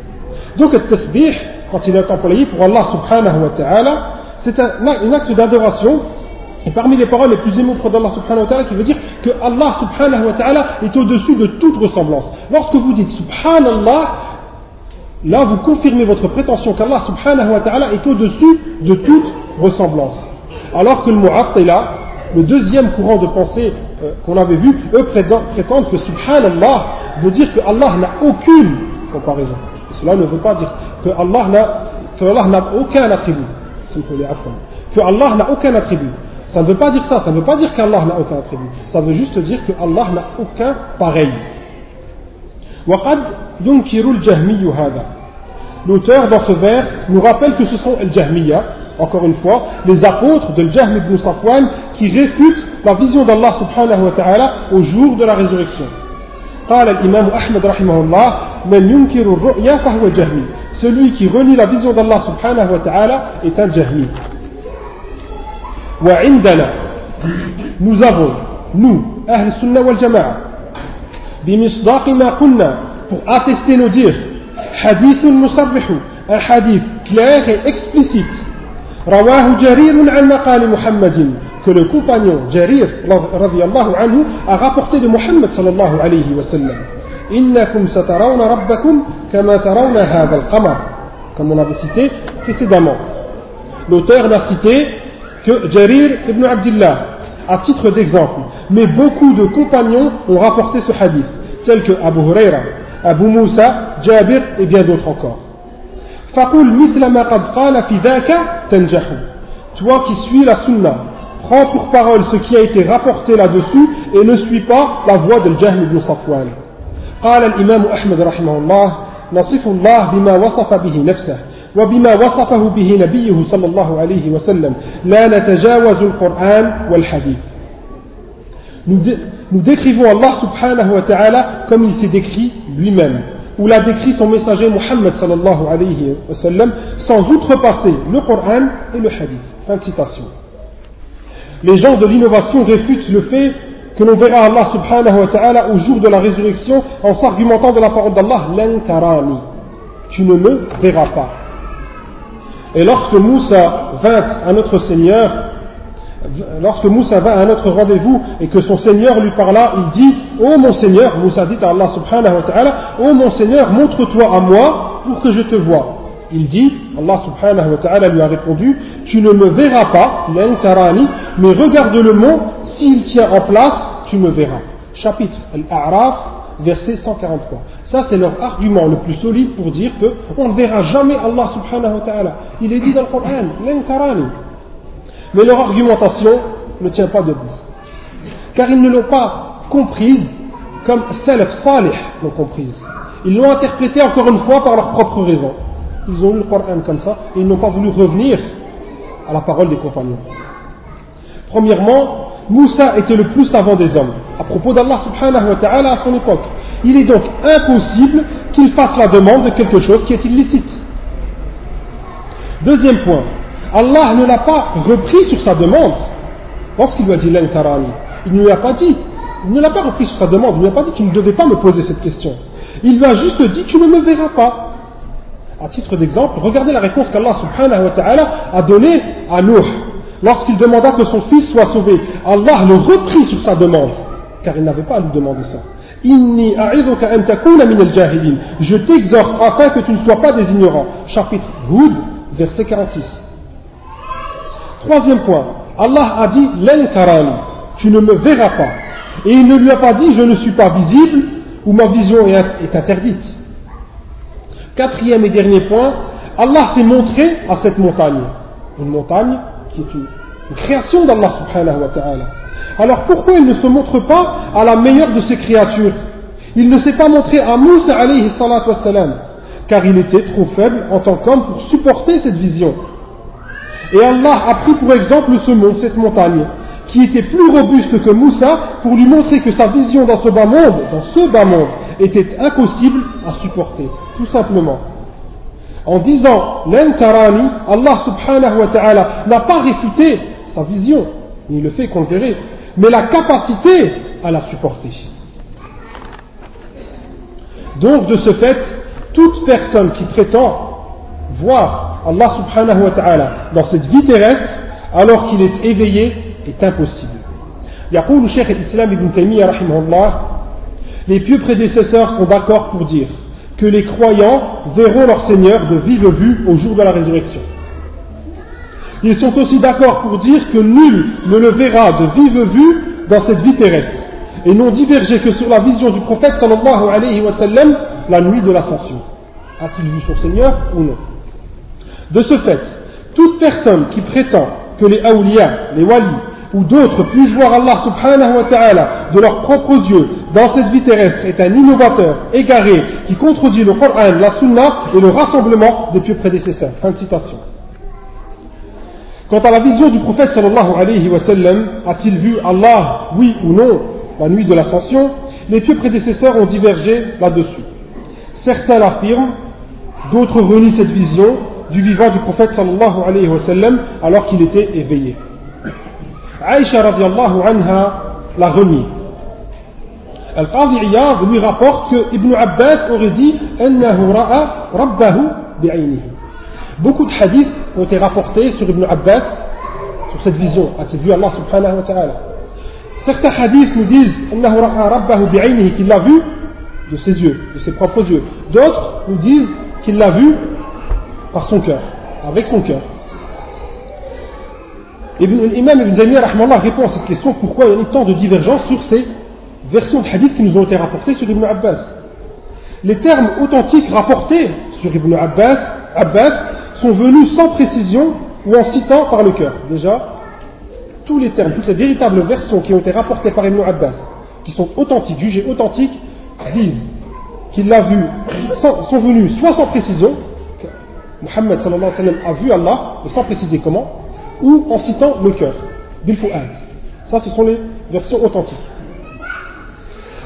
Donc le tasbih, quand il est employé pour Allah subhanahu wa ta'ala, c'est un, acte d'adoration et parmi les paroles les plus émouvantes d'Allah subhanahu wa ta'ala qui veut dire que Allah subhanahu wa ta'ala est au-dessus de toute ressemblance. Lorsque vous dites subhanallah, là vous confirmez votre prétention qu'Allah subhanahu wa ta'ala est au-dessus de toute ressemblance. Alors que le mu'attila, le deuxième courant de pensée euh, qu'on avait vu, eux prétendent que subhanallah veut dire que Allah n'a aucune comparaison. cela ne veut pas dire que Allah n'a aucun attribut. Que Allah n'a aucun attribut. Ça ne veut pas dire ça, ça ne veut pas dire qu'Allah n'a aucun attribut. Ça veut juste dire que Allah n'a aucun pareil. L'auteur dans ce vers nous rappelle que ce sont el jahmiya encore une fois, les apôtres de Jahm ibn Safwan qui réfutent la vision d'Allah subhanahu wa ta'ala au jour de la résurrection. قال الإمام أحمد رحمه الله من ينكر الرؤيا فهو جهمي celui qui renie la vision d'Allah subhanahu wa ta'ala est un jahmi وعندنا نوزافون نو أهل السنة والجماعه بمصداق ما قلنا pour attester nous dire حديث مصرح الحديث clair et رواه جرير عن مقال محمد que le compagnon جرير رضي الله عنه a rapporté محمد صلى الله عليه وسلم إنكم سترون ربكم كما ترون هذا القمر. كما on avait cité précédemment. L'auteur l'a cité que Jarir ibn Abdullah à titre d'exemple mais beaucoup de compagnons ont rapporté ce hadith tels que Abu Huraira Abu Musa Jabir et bien d'autres encore toi qui suis la sunna prends pour parole ce qui a été rapporté là-dessus et ne suis pas la voix de Jahm ibn Safwan قال الإمام أحمد رحمه الله نصف الله بما وصف به نفسه وبما وصفه به نبيه صلى الله عليه وسلم لا نتجاوز القرآن والحديث Nous décrivons Allah subhanahu wa ta'ala comme il s'est décrit lui-même où l'a décrit son messager Muhammad sallallahu alayhi wa sallam, sans outrepasser le Coran et le Hadith. Fin de citation. Les gens de l'innovation réfutent le fait que l'on verra Allah subhanahu wa ta'ala au jour de la résurrection en s'argumentant de la parole d'Allah, tarani. Tu ne me verras pas. Et lorsque Moussa vint à notre Seigneur, lorsque Moussa va à un autre rendez-vous et que son Seigneur lui parla, il dit Oh mon Seigneur, Moussa dit à Allah subhanahu wa ta'ala Oh mon Seigneur, montre-toi à moi pour que je te vois. Il dit, Allah subhanahu wa ta'ala lui a répondu Tu ne me verras pas, mais regarde le mot, s'il tient en place, tu me verras. Chapitre Al-A'raf, verset 143. Ça, c'est leur argument le plus solide pour dire que on ne verra jamais Allah subhanahu wa ta'ala. Il est dit dans le Coran mais leur argumentation ne tient pas debout. Car ils ne l'ont pas comprise comme Salaf Salih l'ont comprise. Ils l'ont interprétée encore une fois par leur propre raison. Ils ont lu le Coran comme ça et ils n'ont pas voulu revenir à la parole des compagnons. Premièrement, Moussa était le plus savant des hommes à propos d'Allah subhanahu wa ta'ala à son époque. Il est donc impossible qu'il fasse la demande de quelque chose qui est illicite. Deuxième point, Allah ne l'a pas repris sur sa demande lorsqu'il lui a dit tarani. Il ne lui a pas dit, il ne l'a pas repris sur sa demande, il ne lui a pas dit tu ne devais pas me poser cette question. Il lui a juste dit tu ne me verras pas. À titre d'exemple, regardez la réponse qu'Allah subhanahu wa ta'ala a donnée à Nuh lorsqu'il demanda que son fils soit sauvé. Allah le reprit sur sa demande, car il n'avait pas à lui demander ça. Je t'exhorte afin que tu ne sois pas des ignorants. Chapitre Hud, verset 46. Troisième point, Allah a dit tu ne me verras pas. Et il ne lui a pas dit je ne suis pas visible ou ma vision est interdite. Quatrième et dernier point, Allah s'est montré à cette montagne. Une montagne une, création d'Allah subhanahu. Alors pourquoi il ne se montre pas à la meilleure de ses créatures? Il ne s'est pas montré à Moussa car il était trop faible en tant qu'homme pour supporter cette vision. Et Allah a pris pour exemple ce mont, cette montagne, qui était plus robuste que Moussa pour lui montrer que sa vision dans ce bas monde, dans ce bas monde, était impossible à supporter, tout simplement En disant l'entarani, Allah subhanahu wa ta'ala n'a pas réfuté sa vision, ni le fait qu'on le verrait, mais la capacité à la supporter. Donc, de ce fait, toute personne qui prétend voir Allah subhanahu wa ta'ala dans cette vie terrestre, alors qu'il est éveillé, est impossible. يقول شيخ الإسلام ابن تيمية رحمه الله Les pieux prédécesseurs sont d'accord pour dire que les croyants verront leur Seigneur de vive vue au jour de la résurrection. Ils sont aussi d'accord pour dire que nul ne le verra de vive vue dans cette vie terrestre et n'ont divergé que sur la vision du prophète sallallahu alayhi wa sallam la nuit de l'ascension. A-t-il vu son Seigneur ou non? De ce fait, toute personne qui prétend que les awliya, les walis, ou d'autres puissent voir Allah subhanahu wa ta'ala de leurs propres yeux dans cette vie terrestre est un innovateur égaré qui contredit le Coran, la Sunna et le rassemblement des pieux prédécesseurs. Quant à la vision du prophète sallallahu alayhi wa sallam, a-t-il vu Allah, oui ou non, la nuit de l'ascension? Les pieux prédécesseurs ont divergé là-dessus. Certains l'affirment, d'autres renient cette vision du vivant du prophète sallallahu alayhi wa sallam alors qu'il était éveillé. Aïcha radiallahu anha l'a remis. Al-Qadi Iyad lui rapporte que Ibn Abbas aurait dit Beaucoup de hadiths ont été rapportés sur Ibn Abbas, sur cette vision, à cette vue Allah subhanahu wa ta'ala. Certains hadiths nous disent qu'il l'a vu de ses yeux, de ses propres yeux. D'autres nous disent qu'il l'a vu par son cœur, avec son cœur. L'imam Ibn Taymiyyah répond à cette question pourquoi il y a tant de divergences sur ces versions de hadith qui nous ont été rapportées sur Ibn Abbas. Les termes authentiques rapportés sur Ibn Abbas, Abbas sont venus sans précision ou en citant par le cœur. Déjà, tous les termes, toutes les véritables versions qui ont été rapportées par Ibn Abbas, qui sont authentiques, jugées authentiques, disent qu'il l'a vu, sont venus soit sans précision, Muhammad a vu Allah, mais sans préciser comment, ou en citant le cœur, bil Ça, ce sont les versions authentiques.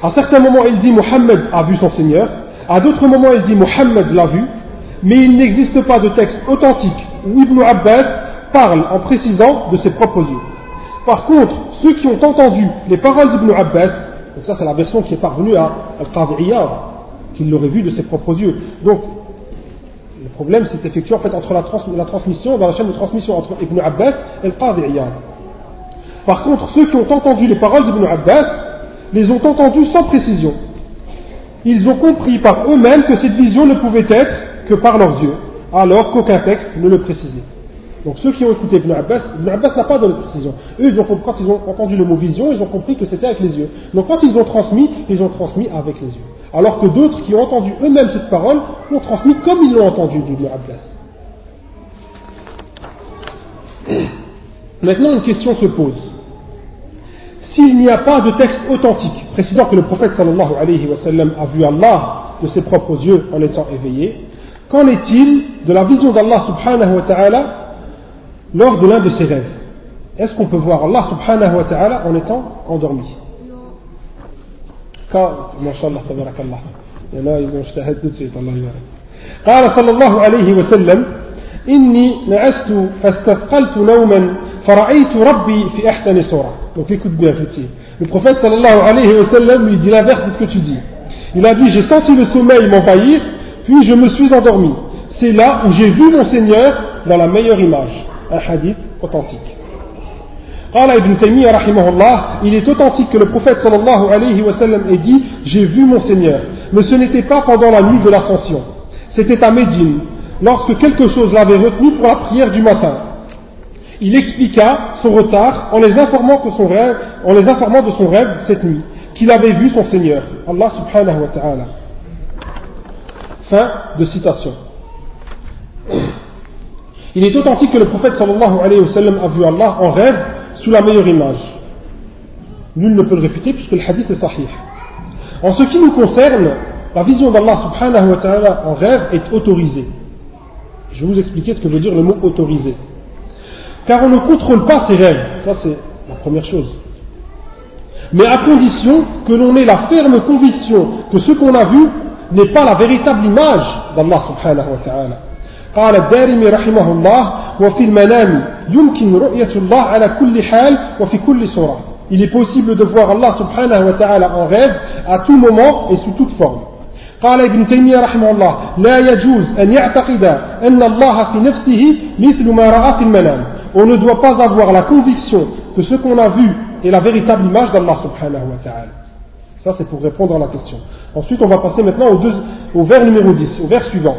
À certains moments, il dit Muhammad a vu son Seigneur. À d'autres moments, il dit Muhammad l'a vu. Mais il n'existe pas de texte authentique où Ibn Abbas parle en précisant de ses propres yeux. Par contre, ceux qui ont entendu les paroles d'Ibn Abbas, donc ça c'est la version qui est parvenue à Al-Qadi'iyah, qu'il l'aurait vu de ses propres yeux. Donc le problème s'est effectué en fait entre la, transmission, dans la chaîne de transmission entre Ibn Abbas et le Qadi Par contre, ceux qui ont entendu les paroles d'Ibn Abbas, les ont entendues sans précision. Ils ont compris par eux-mêmes que cette vision ne pouvait être que par leurs yeux, alors qu'aucun texte ne le précisait. Donc ceux qui ont écouté Ibn Abbas, Ibn Abbas n'a pas donné de précision. Eux, ils ont, quand ils ont entendu le mot vision, ils ont compris que c'était avec les yeux. Donc quand ils ont transmis, ils ont transmis avec les yeux. Alors que d'autres qui ont entendu eux-mêmes cette parole l'ont transmis comme ils l'ont entendu d'Ibn Abbas. Maintenant, une question se pose. S'il n'y a pas de texte authentique précisant que le prophète sallallahu alayhi wa sallam a vu Allah de ses propres yeux en étant éveillé, qu'en est-il de la vision d'Allah subhanahu wa ta'ala lors de l'un de ses rêves? Est-ce qu'on peut voir Allah subhanahu wa ta'ala en étant endormi? Car, mashallah, tabarakallah. Il y en a, ils ont tout de suite, Allah قال صلى الله عليه وسلم إني نعست فاستثقلت نوما فرأيت ربي في أحسن صورة donc écoute bien petit le prophète sallallahu alayhi wa sallam lui dit l'inverse de ce que tu dis il a dit j'ai senti le sommeil m'envahir puis je me suis endormi c'est là où j'ai vu mon Seigneur dans la meilleure image un hadith authentique. il est authentique que le prophète sallallahu alayhi wa sallam ait dit J'ai vu mon Seigneur. Mais ce n'était pas pendant la nuit de l'ascension. C'était à Médine, lorsque quelque chose l'avait retenu pour la prière du matin. Il expliqua son retard en les informant, en les informant de son rêve cette nuit, qu'il avait vu son Seigneur, Allah subhanahu wa ta'ala. Fin de citation. Il est authentique que le prophète sallallahu alayhi wa sallam a vu Allah en rêve sous la meilleure image. Nul ne peut le réfuter puisque le hadith est sahih. En ce qui nous concerne, la vision d'Allah subhanahu wa ta'ala en rêve est autorisée. Je vais vous expliquer ce que veut dire le mot autorisé. Car on ne contrôle pas ses rêves, ça c'est la première chose. Mais à condition que l'on ait la ferme conviction que ce qu'on a vu n'est pas la véritable image d'Allah subhanahu wa ta'ala. قال الدارمي رحمه الله وفي المنام يمكن رؤية الله على كل حال وفي كل صورة il est possible de voir Allah subhanahu wa ta'ala en rêve à tout moment et sous toute forme. قال ابن تيمية رحمه الله لا يجوز أن يعتقد أن الله في نفسه مثل ما رأى في المنام on ne doit pas avoir la conviction que ce qu'on a vu est la véritable image d'Allah subhanahu wa ta'ala ça c'est pour répondre à la question ensuite on va passer maintenant au, deux, au vers numéro 10 au vers suivant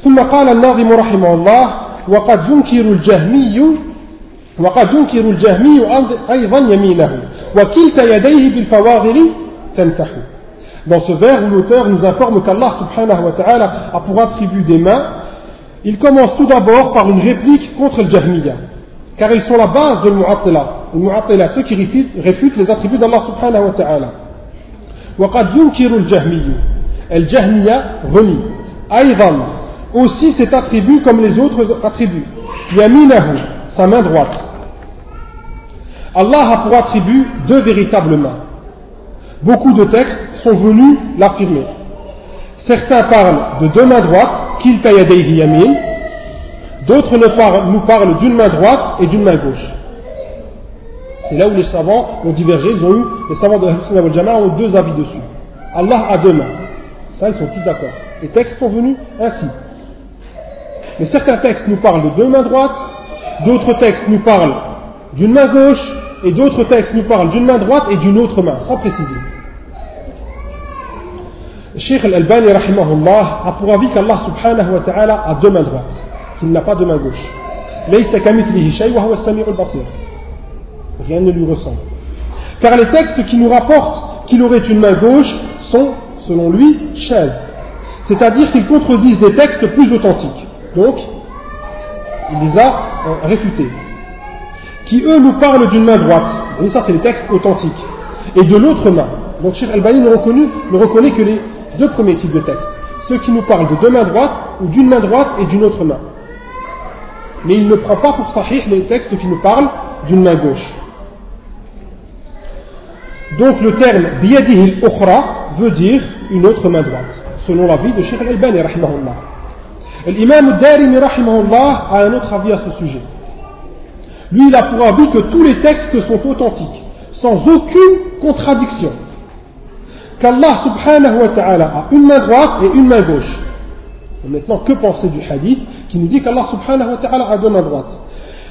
ثم قال الناظم رحمه الله وقد ينكر الجهمي وقد ينكر الجهمي أيضا يمينه وكلتا يديه بالفواغر تنتح Dans ce vers où l'auteur nous informe qu'Allah subhanahu wa ta'ala a pour attribut des mains, il commence tout d'abord par une réplique contre le Jahmiya, car ils sont la base de l'Mu'attila. Le Mu'attila, ceux qui réfutent, les attributs d'Allah subhanahu wa ta'ala. وقد ينكر الجهمي الجهمية renie أيضا aussi cet attribut comme les autres attributs. Yaminahu, sa main droite. Allah a pour attribut deux véritables mains. Beaucoup de textes sont venus l'affirmer. Certains parlent de deux mains droites, kilta yamin. D'autres nous parlent d'une main droite et d'une main gauche. C'est là où les savants ont divergé, ils ont eu, les savants de Hafsin al Jama ont deux avis dessus. Allah a deux mains. Ça, ils sont tous d'accord. Les textes sont venus ainsi. Mais certains textes nous parlent de deux mains droites D'autres textes nous parlent d'une main gauche et d'autres textes nous parlent d'une main droite et d'une autre main, sans préciser. Sheikh al-Albani a pour avis qu'Allah subhanahu wa ta'ala a deux mains droites, qu'il n'a pas de main gauche. Rien ne lui ressemble. Car les textes qui nous rapportent qu'il aurait une main gauche sont, selon lui, chers. C'est-à-dire qu'ils contredisent des textes plus authentiques. Donc, il les a euh, réfutés, qui eux nous parlent d'une main droite, et ça c'est les textes authentiques, et de l'autre main. Donc Cheikh Al-Bani ne, ne reconnaît que les deux premiers types de textes, ceux qui nous parlent de deux mains droites ou d'une main droite et d'une autre main. Mais il ne prend pas pour sahih les textes qui nous parlent d'une main gauche. Donc le terme biyadihi al-ukhra veut dire une autre main droite, selon l'avis de Cheikh Al-Albani rahimahullah. L'imam Darimi rahimahullah a un autre avis à ce sujet. Lui, il a pour avis que tous les textes sont authentiques, sans aucune contradiction. Qu'Allah subhanahu wa ta'ala a une main droite et une main gauche. maintenant, que penser du hadith qui nous dit qu'Allah subhanahu wa ta'ala a deux mains droites?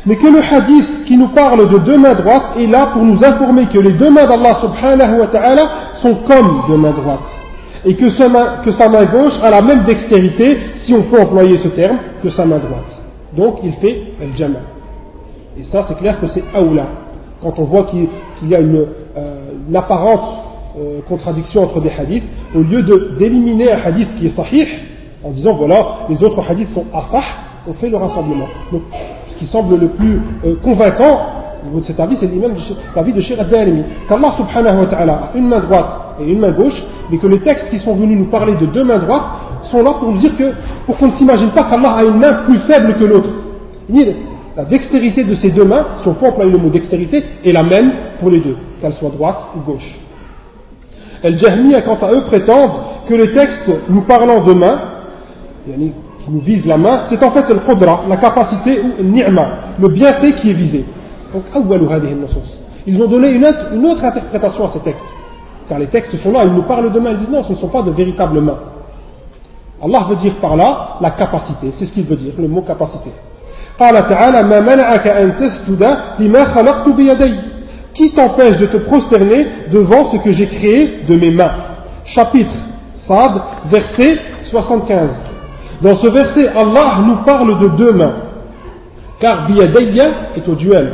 Mais que le hadith qui nous parle de deux mains droites est là pour nous informer que les deux mains d'Allah subhanahu wa ta'ala sont comme deux mains droites et que sa, main, gauche a la même dextérité, si on peut employer ce terme, que sa main droite. Donc il fait el jama. Et ça, c'est clair que c'est aoula. Quand on voit qu'il y a une, euh, apparente euh, contradiction entre des hadiths, au lieu d'éliminer un hadith qui est sahih, en disant voilà, les autres hadiths sont asah, on fait le rassemblement. Donc, ce qui semble le plus euh, convaincant, cet avis, c'est l'avis de Sheikh al-Darimi. Qu'Allah subhanahu wa ta'ala a une main droite et une main gauche, mais que les textes qui sont venus nous parler de deux mains droites sont là pour nous dire que, pour qu'on ne s'imagine pas qu'Allah a une main plus faible que l'autre. La dextérité de ces deux mains, si on peut employer le mot dextérité, est la même pour les deux, qu'elles soient droite ou gauche. El-Jahmiya, quant à eux, prétendent que les textes nous parlant de main, qui nous visent la main, c'est en fait le qudra, la capacité ou ni'ma, le bienfait qui est visé. Donc, ils ont donné une autre, interprétation à ces textes. Car les textes sont là, ils nous parlent de mains, ils disent non, ce ne sont pas de véritables mains. Allah veut dire par là la capacité, c'est ce qu'il veut dire, le mot capacité. Qui t'empêche de te prosterner devant ce que j'ai créé de mes mains? Chapitre Sad, verset 75. Dans ce verset, Allah nous parle de deux mains. Car biyadayya est au duel,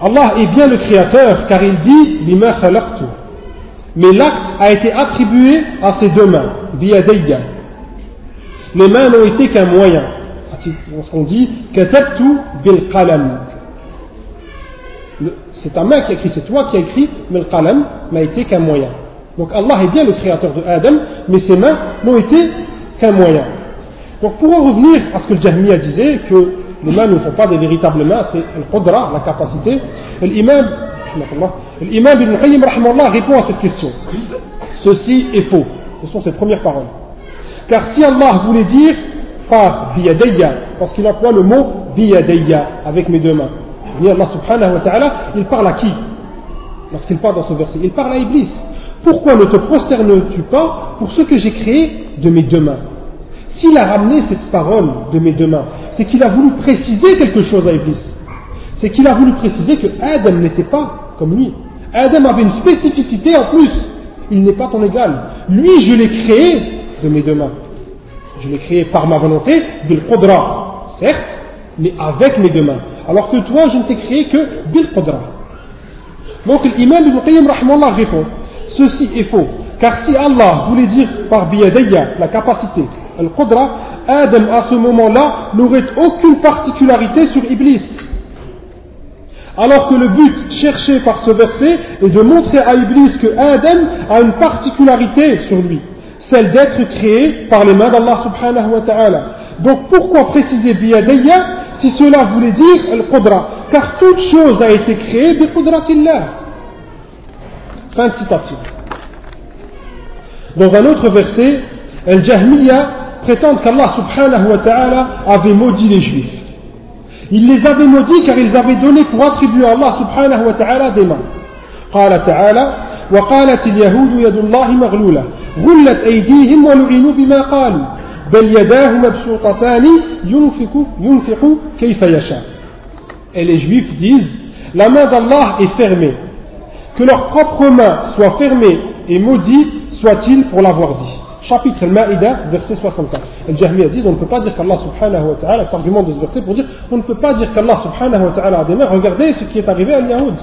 Allah est bien le créateur car il dit bima khalaqtu. Mais l'acte a été attribué à ses deux mains, biyadayya. Les mains n'ont été qu'un moyen. On dit katabtu bil qalam. C'est ta main qui a écrit, c'est toi qui as écrit, mais le qalam n'a été qu'un moyen. Donc Allah est bien le créateur de Adam, mais ses mains n'ont été qu'un moyen. Donc pour en revenir à ce que le Jahmiya disait, que les mains ne font pas des véritables mains, c'est le qudra, la capacité, l'imam, l'imam ibn Qayyim répond à cette question. Ceci est faux. Ce sont ses premières paroles. Car si Allah voulait dire par biyadayya, parce qu'il emploie le mot biyadayya, avec mes deux mains, Allah subhanahu wa ta'ala, il parle à qui? Lorsqu'il parle dans ce verset, il parle à Iblis. Pourquoi ne te prosternes-tu pas pour ce que j'ai créé de mes deux mains? S'il a ramené cette parole de mes deux mains, c'est qu'il a voulu préciser quelque chose à Iblis. C'est qu'il a voulu préciser que Adam n'était pas comme lui. Adam avait une spécificité en plus. Il n'est pas ton égal. Lui, je l'ai créé de mes deux mains. Je l'ai créé par ma volonté, bil qudra, certes, mais avec mes deux mains. Alors que toi, je ne t'ai créé que bil qudra. Donc l'imam Ibn Qayyim répond Ceci est faux. Car si Allah voulait dire par biyadayya la capacité, al-qudra, Adam à ce moment-là n'aurait aucune particularité sur Iblis. Alors que le but cherché par ce verset est de montrer à Iblis que Adam a une particularité sur lui, celle d'être créé par les mains d'Allah subhanahu wa ta'ala. Donc pourquoi préciser biyadayya si cela voulait dire al-qudra? Car toute chose a été créée bi qudratillah. Fin de citation. Dans un autre verset, Al-Jahmiya prétendent qu'Allah subhanahu wa ta'ala avait maudit les juifs. Il les avait maudits car ils avaient donné pour attribuer à Allah subhanahu wa ta'ala des mains. قال تعالى وقالت اليهود يد الله مغلولة غلت أيديهم ولعنوا بما قالوا بل يداه مبسوطتان ينفق, ينفق كيف يشاء Et les juifs disent la main d'Allah est fermée que leurs propres mains soient fermées et maudites soit-il pour l'avoir dit. Chapitre Al-Ma'ida, verset 64. Al-Jahmiya dit on ne peut pas dire qu'Allah subhanahu wa ta'ala, de ce verset pour dire on ne peut pas dire qu'Allah subhanahu wa ta'ala a des mains. Regardez ce qui est arrivé à Yahoud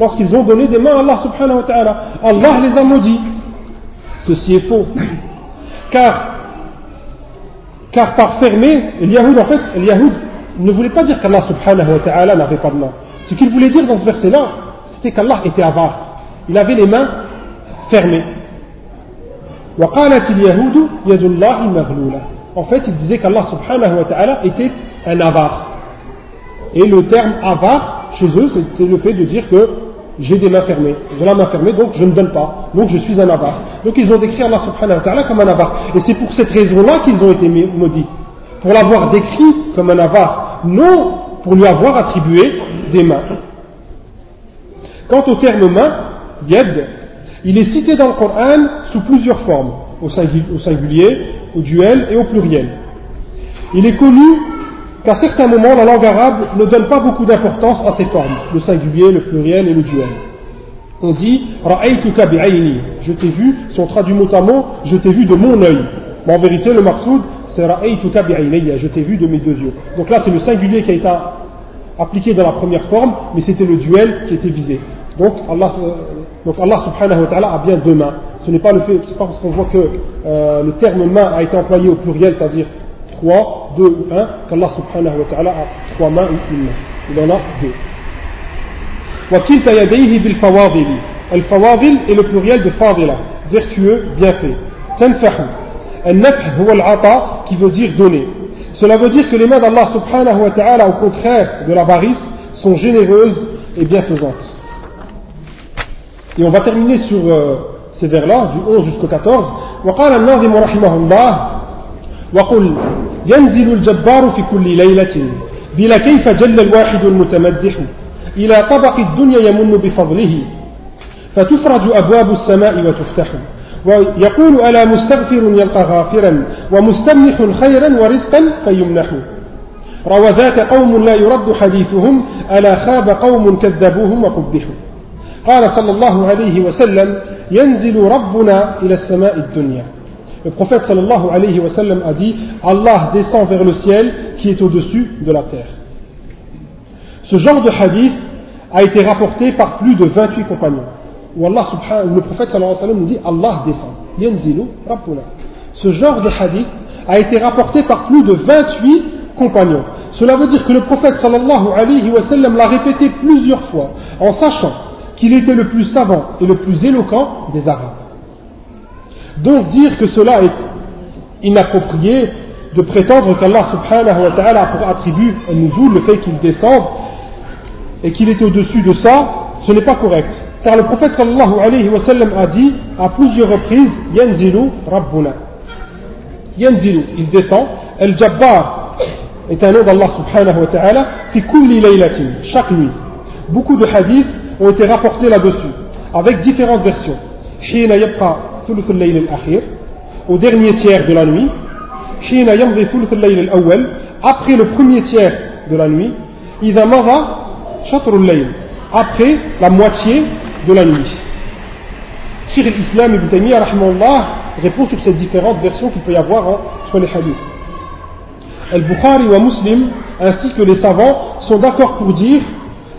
lorsqu'ils ont donné des mains à Allah subhanahu wa ta'ala. Allah les a maudits. Ceci est faux. Car, car par fermer, Yahoud en fait, Yahoud ne voulait pas dire qu'Allah subhanahu wa ta'ala n'avait pas de mains. Ce qu'il voulait dire dans ce verset-là, c'était qu'Allah était avare. Il avait les mains fermées. En fait, il disait qu'Allah subhanahu wa ta'ala était un avare. Et le terme avare, chez eux, c'était le fait de dire que j'ai des mains fermées. J'ai la main fermée, donc je ne donne pas. Donc je suis un avare. Donc ils ont décrit Allah subhanahu wa ta'ala comme un avare. Et c'est pour cette raison-là qu'ils ont été maudits. Pour l'avoir décrit comme un avare. Non pour lui avoir attribué des mains. Quant au terme main, yad, il est cité dans le Coran sous plusieurs formes, au singulier, au duel et au pluriel. Il est connu qu'à certains moments, la langue arabe ne donne pas beaucoup d'importance à ces formes, le singulier, le pluriel et le duel. On dit Ra'aytuka bi'ayni, je t'ai vu, si on traduit mot à mot, je t'ai vu de mon œil. Mais en vérité, le marsoud, c'est Ra'aytuka bi'ayni, je t'ai vu de mes deux yeux. Donc là, c'est le singulier qui a été appliqué dans la première forme, mais c'était le duel qui était visé. Donc Allah, euh, donc Allah subhanahu wa ta'ala a bien deux mains. Ce n'est pas le fait, c'est pas parce qu'on voit que euh, le terme main a été employé au pluriel, c'est-à-dire trois, deux ou un, qu'Allah subhanahu wa ta'ala a trois mains ou une main. Il en a deux. وكلتا يديه بالفواضل الفواضل est le pluriel de fadila vertueux bienfait تنفح النفح هو العطاء qui veut dire donner cela veut dire que les mains d'Allah subhanahu wa ta'ala au contraire de l'avarice sont généreuses et bienfaisantes Et on va terminer sur euh, ces vers-là, du 11 jusqu'au 14. وقال الناظم رحمه الله وقل ينزل الجبار في كل ليلة بلا كيف جل الواحد المتمدح إلى طبق الدنيا يمن بفضله فتفرج أبواب السماء وتفتح ويقول ألا مستغفر يلقى غافرا ومستمنح خيرا ورزقا فيمنح روى ذاك قوم لا يرد حديثهم ألا خاب قوم كذبوهم وقبحوا قال صلى الله عليه وسلم ينزل ربنا إلى السماء الدنيا Le prophète sallallahu alayhi wa sallam a dit Allah descend vers le ciel qui est au-dessus de la terre. Ce genre de hadith a été rapporté par plus de 28 compagnons. Où Allah subhanahu, le prophète sallallahu alayhi wa sallam nous dit Allah descend. Yanzilu rabbuna. Ce genre de hadith a été rapporté par plus de 28 compagnons. Cela veut dire que le prophète sallallahu alayhi wa sallam l'a répété plusieurs fois en sachant qu'il était le plus savant et le plus éloquent des Arabes. Donc dire que cela est inapproprié de prétendre qu'Allah subhanahu wa ta'ala a pour attribut un le fait qu'il descende et qu'il était au-dessus de ça, ce n'est pas correct. Car le prophète sallallahu alayhi wa sallam a dit à plusieurs reprises Yanzilu Rabbuna. Yanzilu, il descend. El-Jabbar est un nom d'Allah subhanahu wa ta'ala. Fi kulli laylatin, chaque nuit. Beaucoup de hadiths ont été rapportés là-dessus, avec différentes versions. Au dernier tiers de la nuit. Après le premier tiers de la nuit. Après la moitié de la nuit. Cheikh l'Islam ibn Taymiyyah répond sur ces différentes versions qu'il peut y avoir entre les hadiths. Al-Bukhari ou Muslim ainsi que les savants sont d'accord pour dire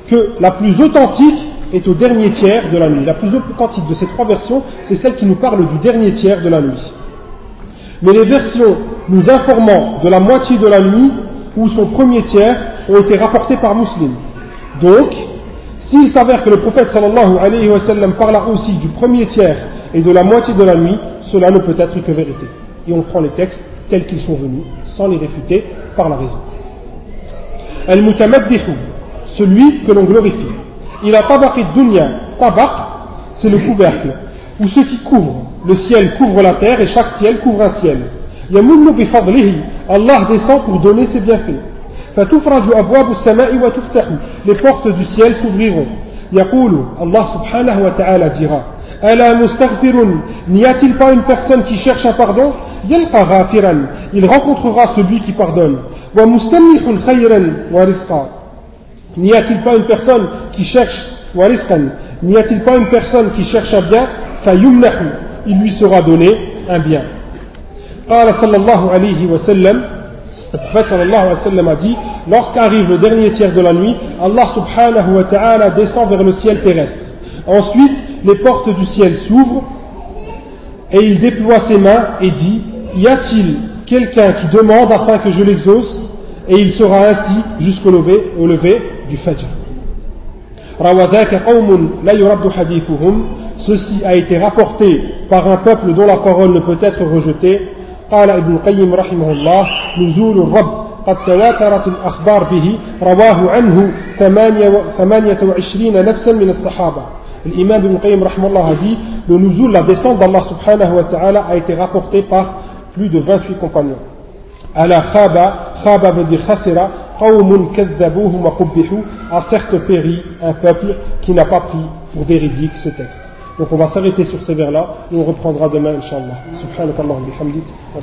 que la plus authentique est au dernier tiers de la nuit. La plus authentique de ces trois versions, c'est celle qui nous parle du dernier tiers de la nuit. Mais les versions nous informant de la moitié de la nuit ou son premier tiers ont été rapportées par Muslim. Donc, s'il s'avère que le prophète sallallahu alayhi wa sallam parla aussi du premier tiers et de la moitié de la nuit, cela ne peut être que vérité. Et on prend les textes tels qu'ils sont venus, sans les réfuter par la raison. Al-Mutamaddihu, celui que l'on glorifie. Il a tabaqi dunya, tabaq, c'est le couvercle, ou ce qui couvre. Le ciel couvre la terre et chaque ciel couvre un ciel. Yamunnu bifadlihi, Allah descend pour donner ses bienfaits. Fatufaraju abwabu sama'i wa tuftahu, les portes du ciel s'ouvriront. Yaqulu, Allah subhanahu wa ta'ala dira, Ala mustaghfirun, n'y a-t-il pas une personne qui cherche un pardon? Yalqa ghafiran, il rencontrera celui qui pardonne. Wa mustamihun khayran wa rizqa, N'y a-t-il pas une personne qui cherche N'y a-t-il pas une personne qui cherche un bien Il lui sera donné un bien. قال صلى الله عليه وسلم le prophète sallallahu alayhi wa sallam a dit lorsqu'arrive le dernier tiers de la nuit Allah subhanahu wa ta'ala descend vers le ciel terrestre ensuite les portes du ciel s'ouvrent et il déploie ses mains et dit y a-t-il quelqu'un qui demande afin que je l'exauce et il sera ainsi jusqu'au lever, au lever du Fajr. Ceci a été rapporté par un peuple dont la parole ne peut être rejetée. قال ابن القيم رحمه الله نزول الرب قد تواترت الأخبار به رواه عنه ثمانية وعشرين نفسا من الصحابة L'imam Ibn Qayyim rahmallah a dit le nuzul, la descente d'Allah subhanahu wa ta'ala a été rapporté par plus de 28 compagnons. ala khaba, khaba veut dire khasira, a certes péri un peuple qui n'a pas pris pour véridique ce texte. Donc on va s'arrêter sur ces vers-là et on reprendra demain, Inch'Allah. Subhanakallah bihamdik, wa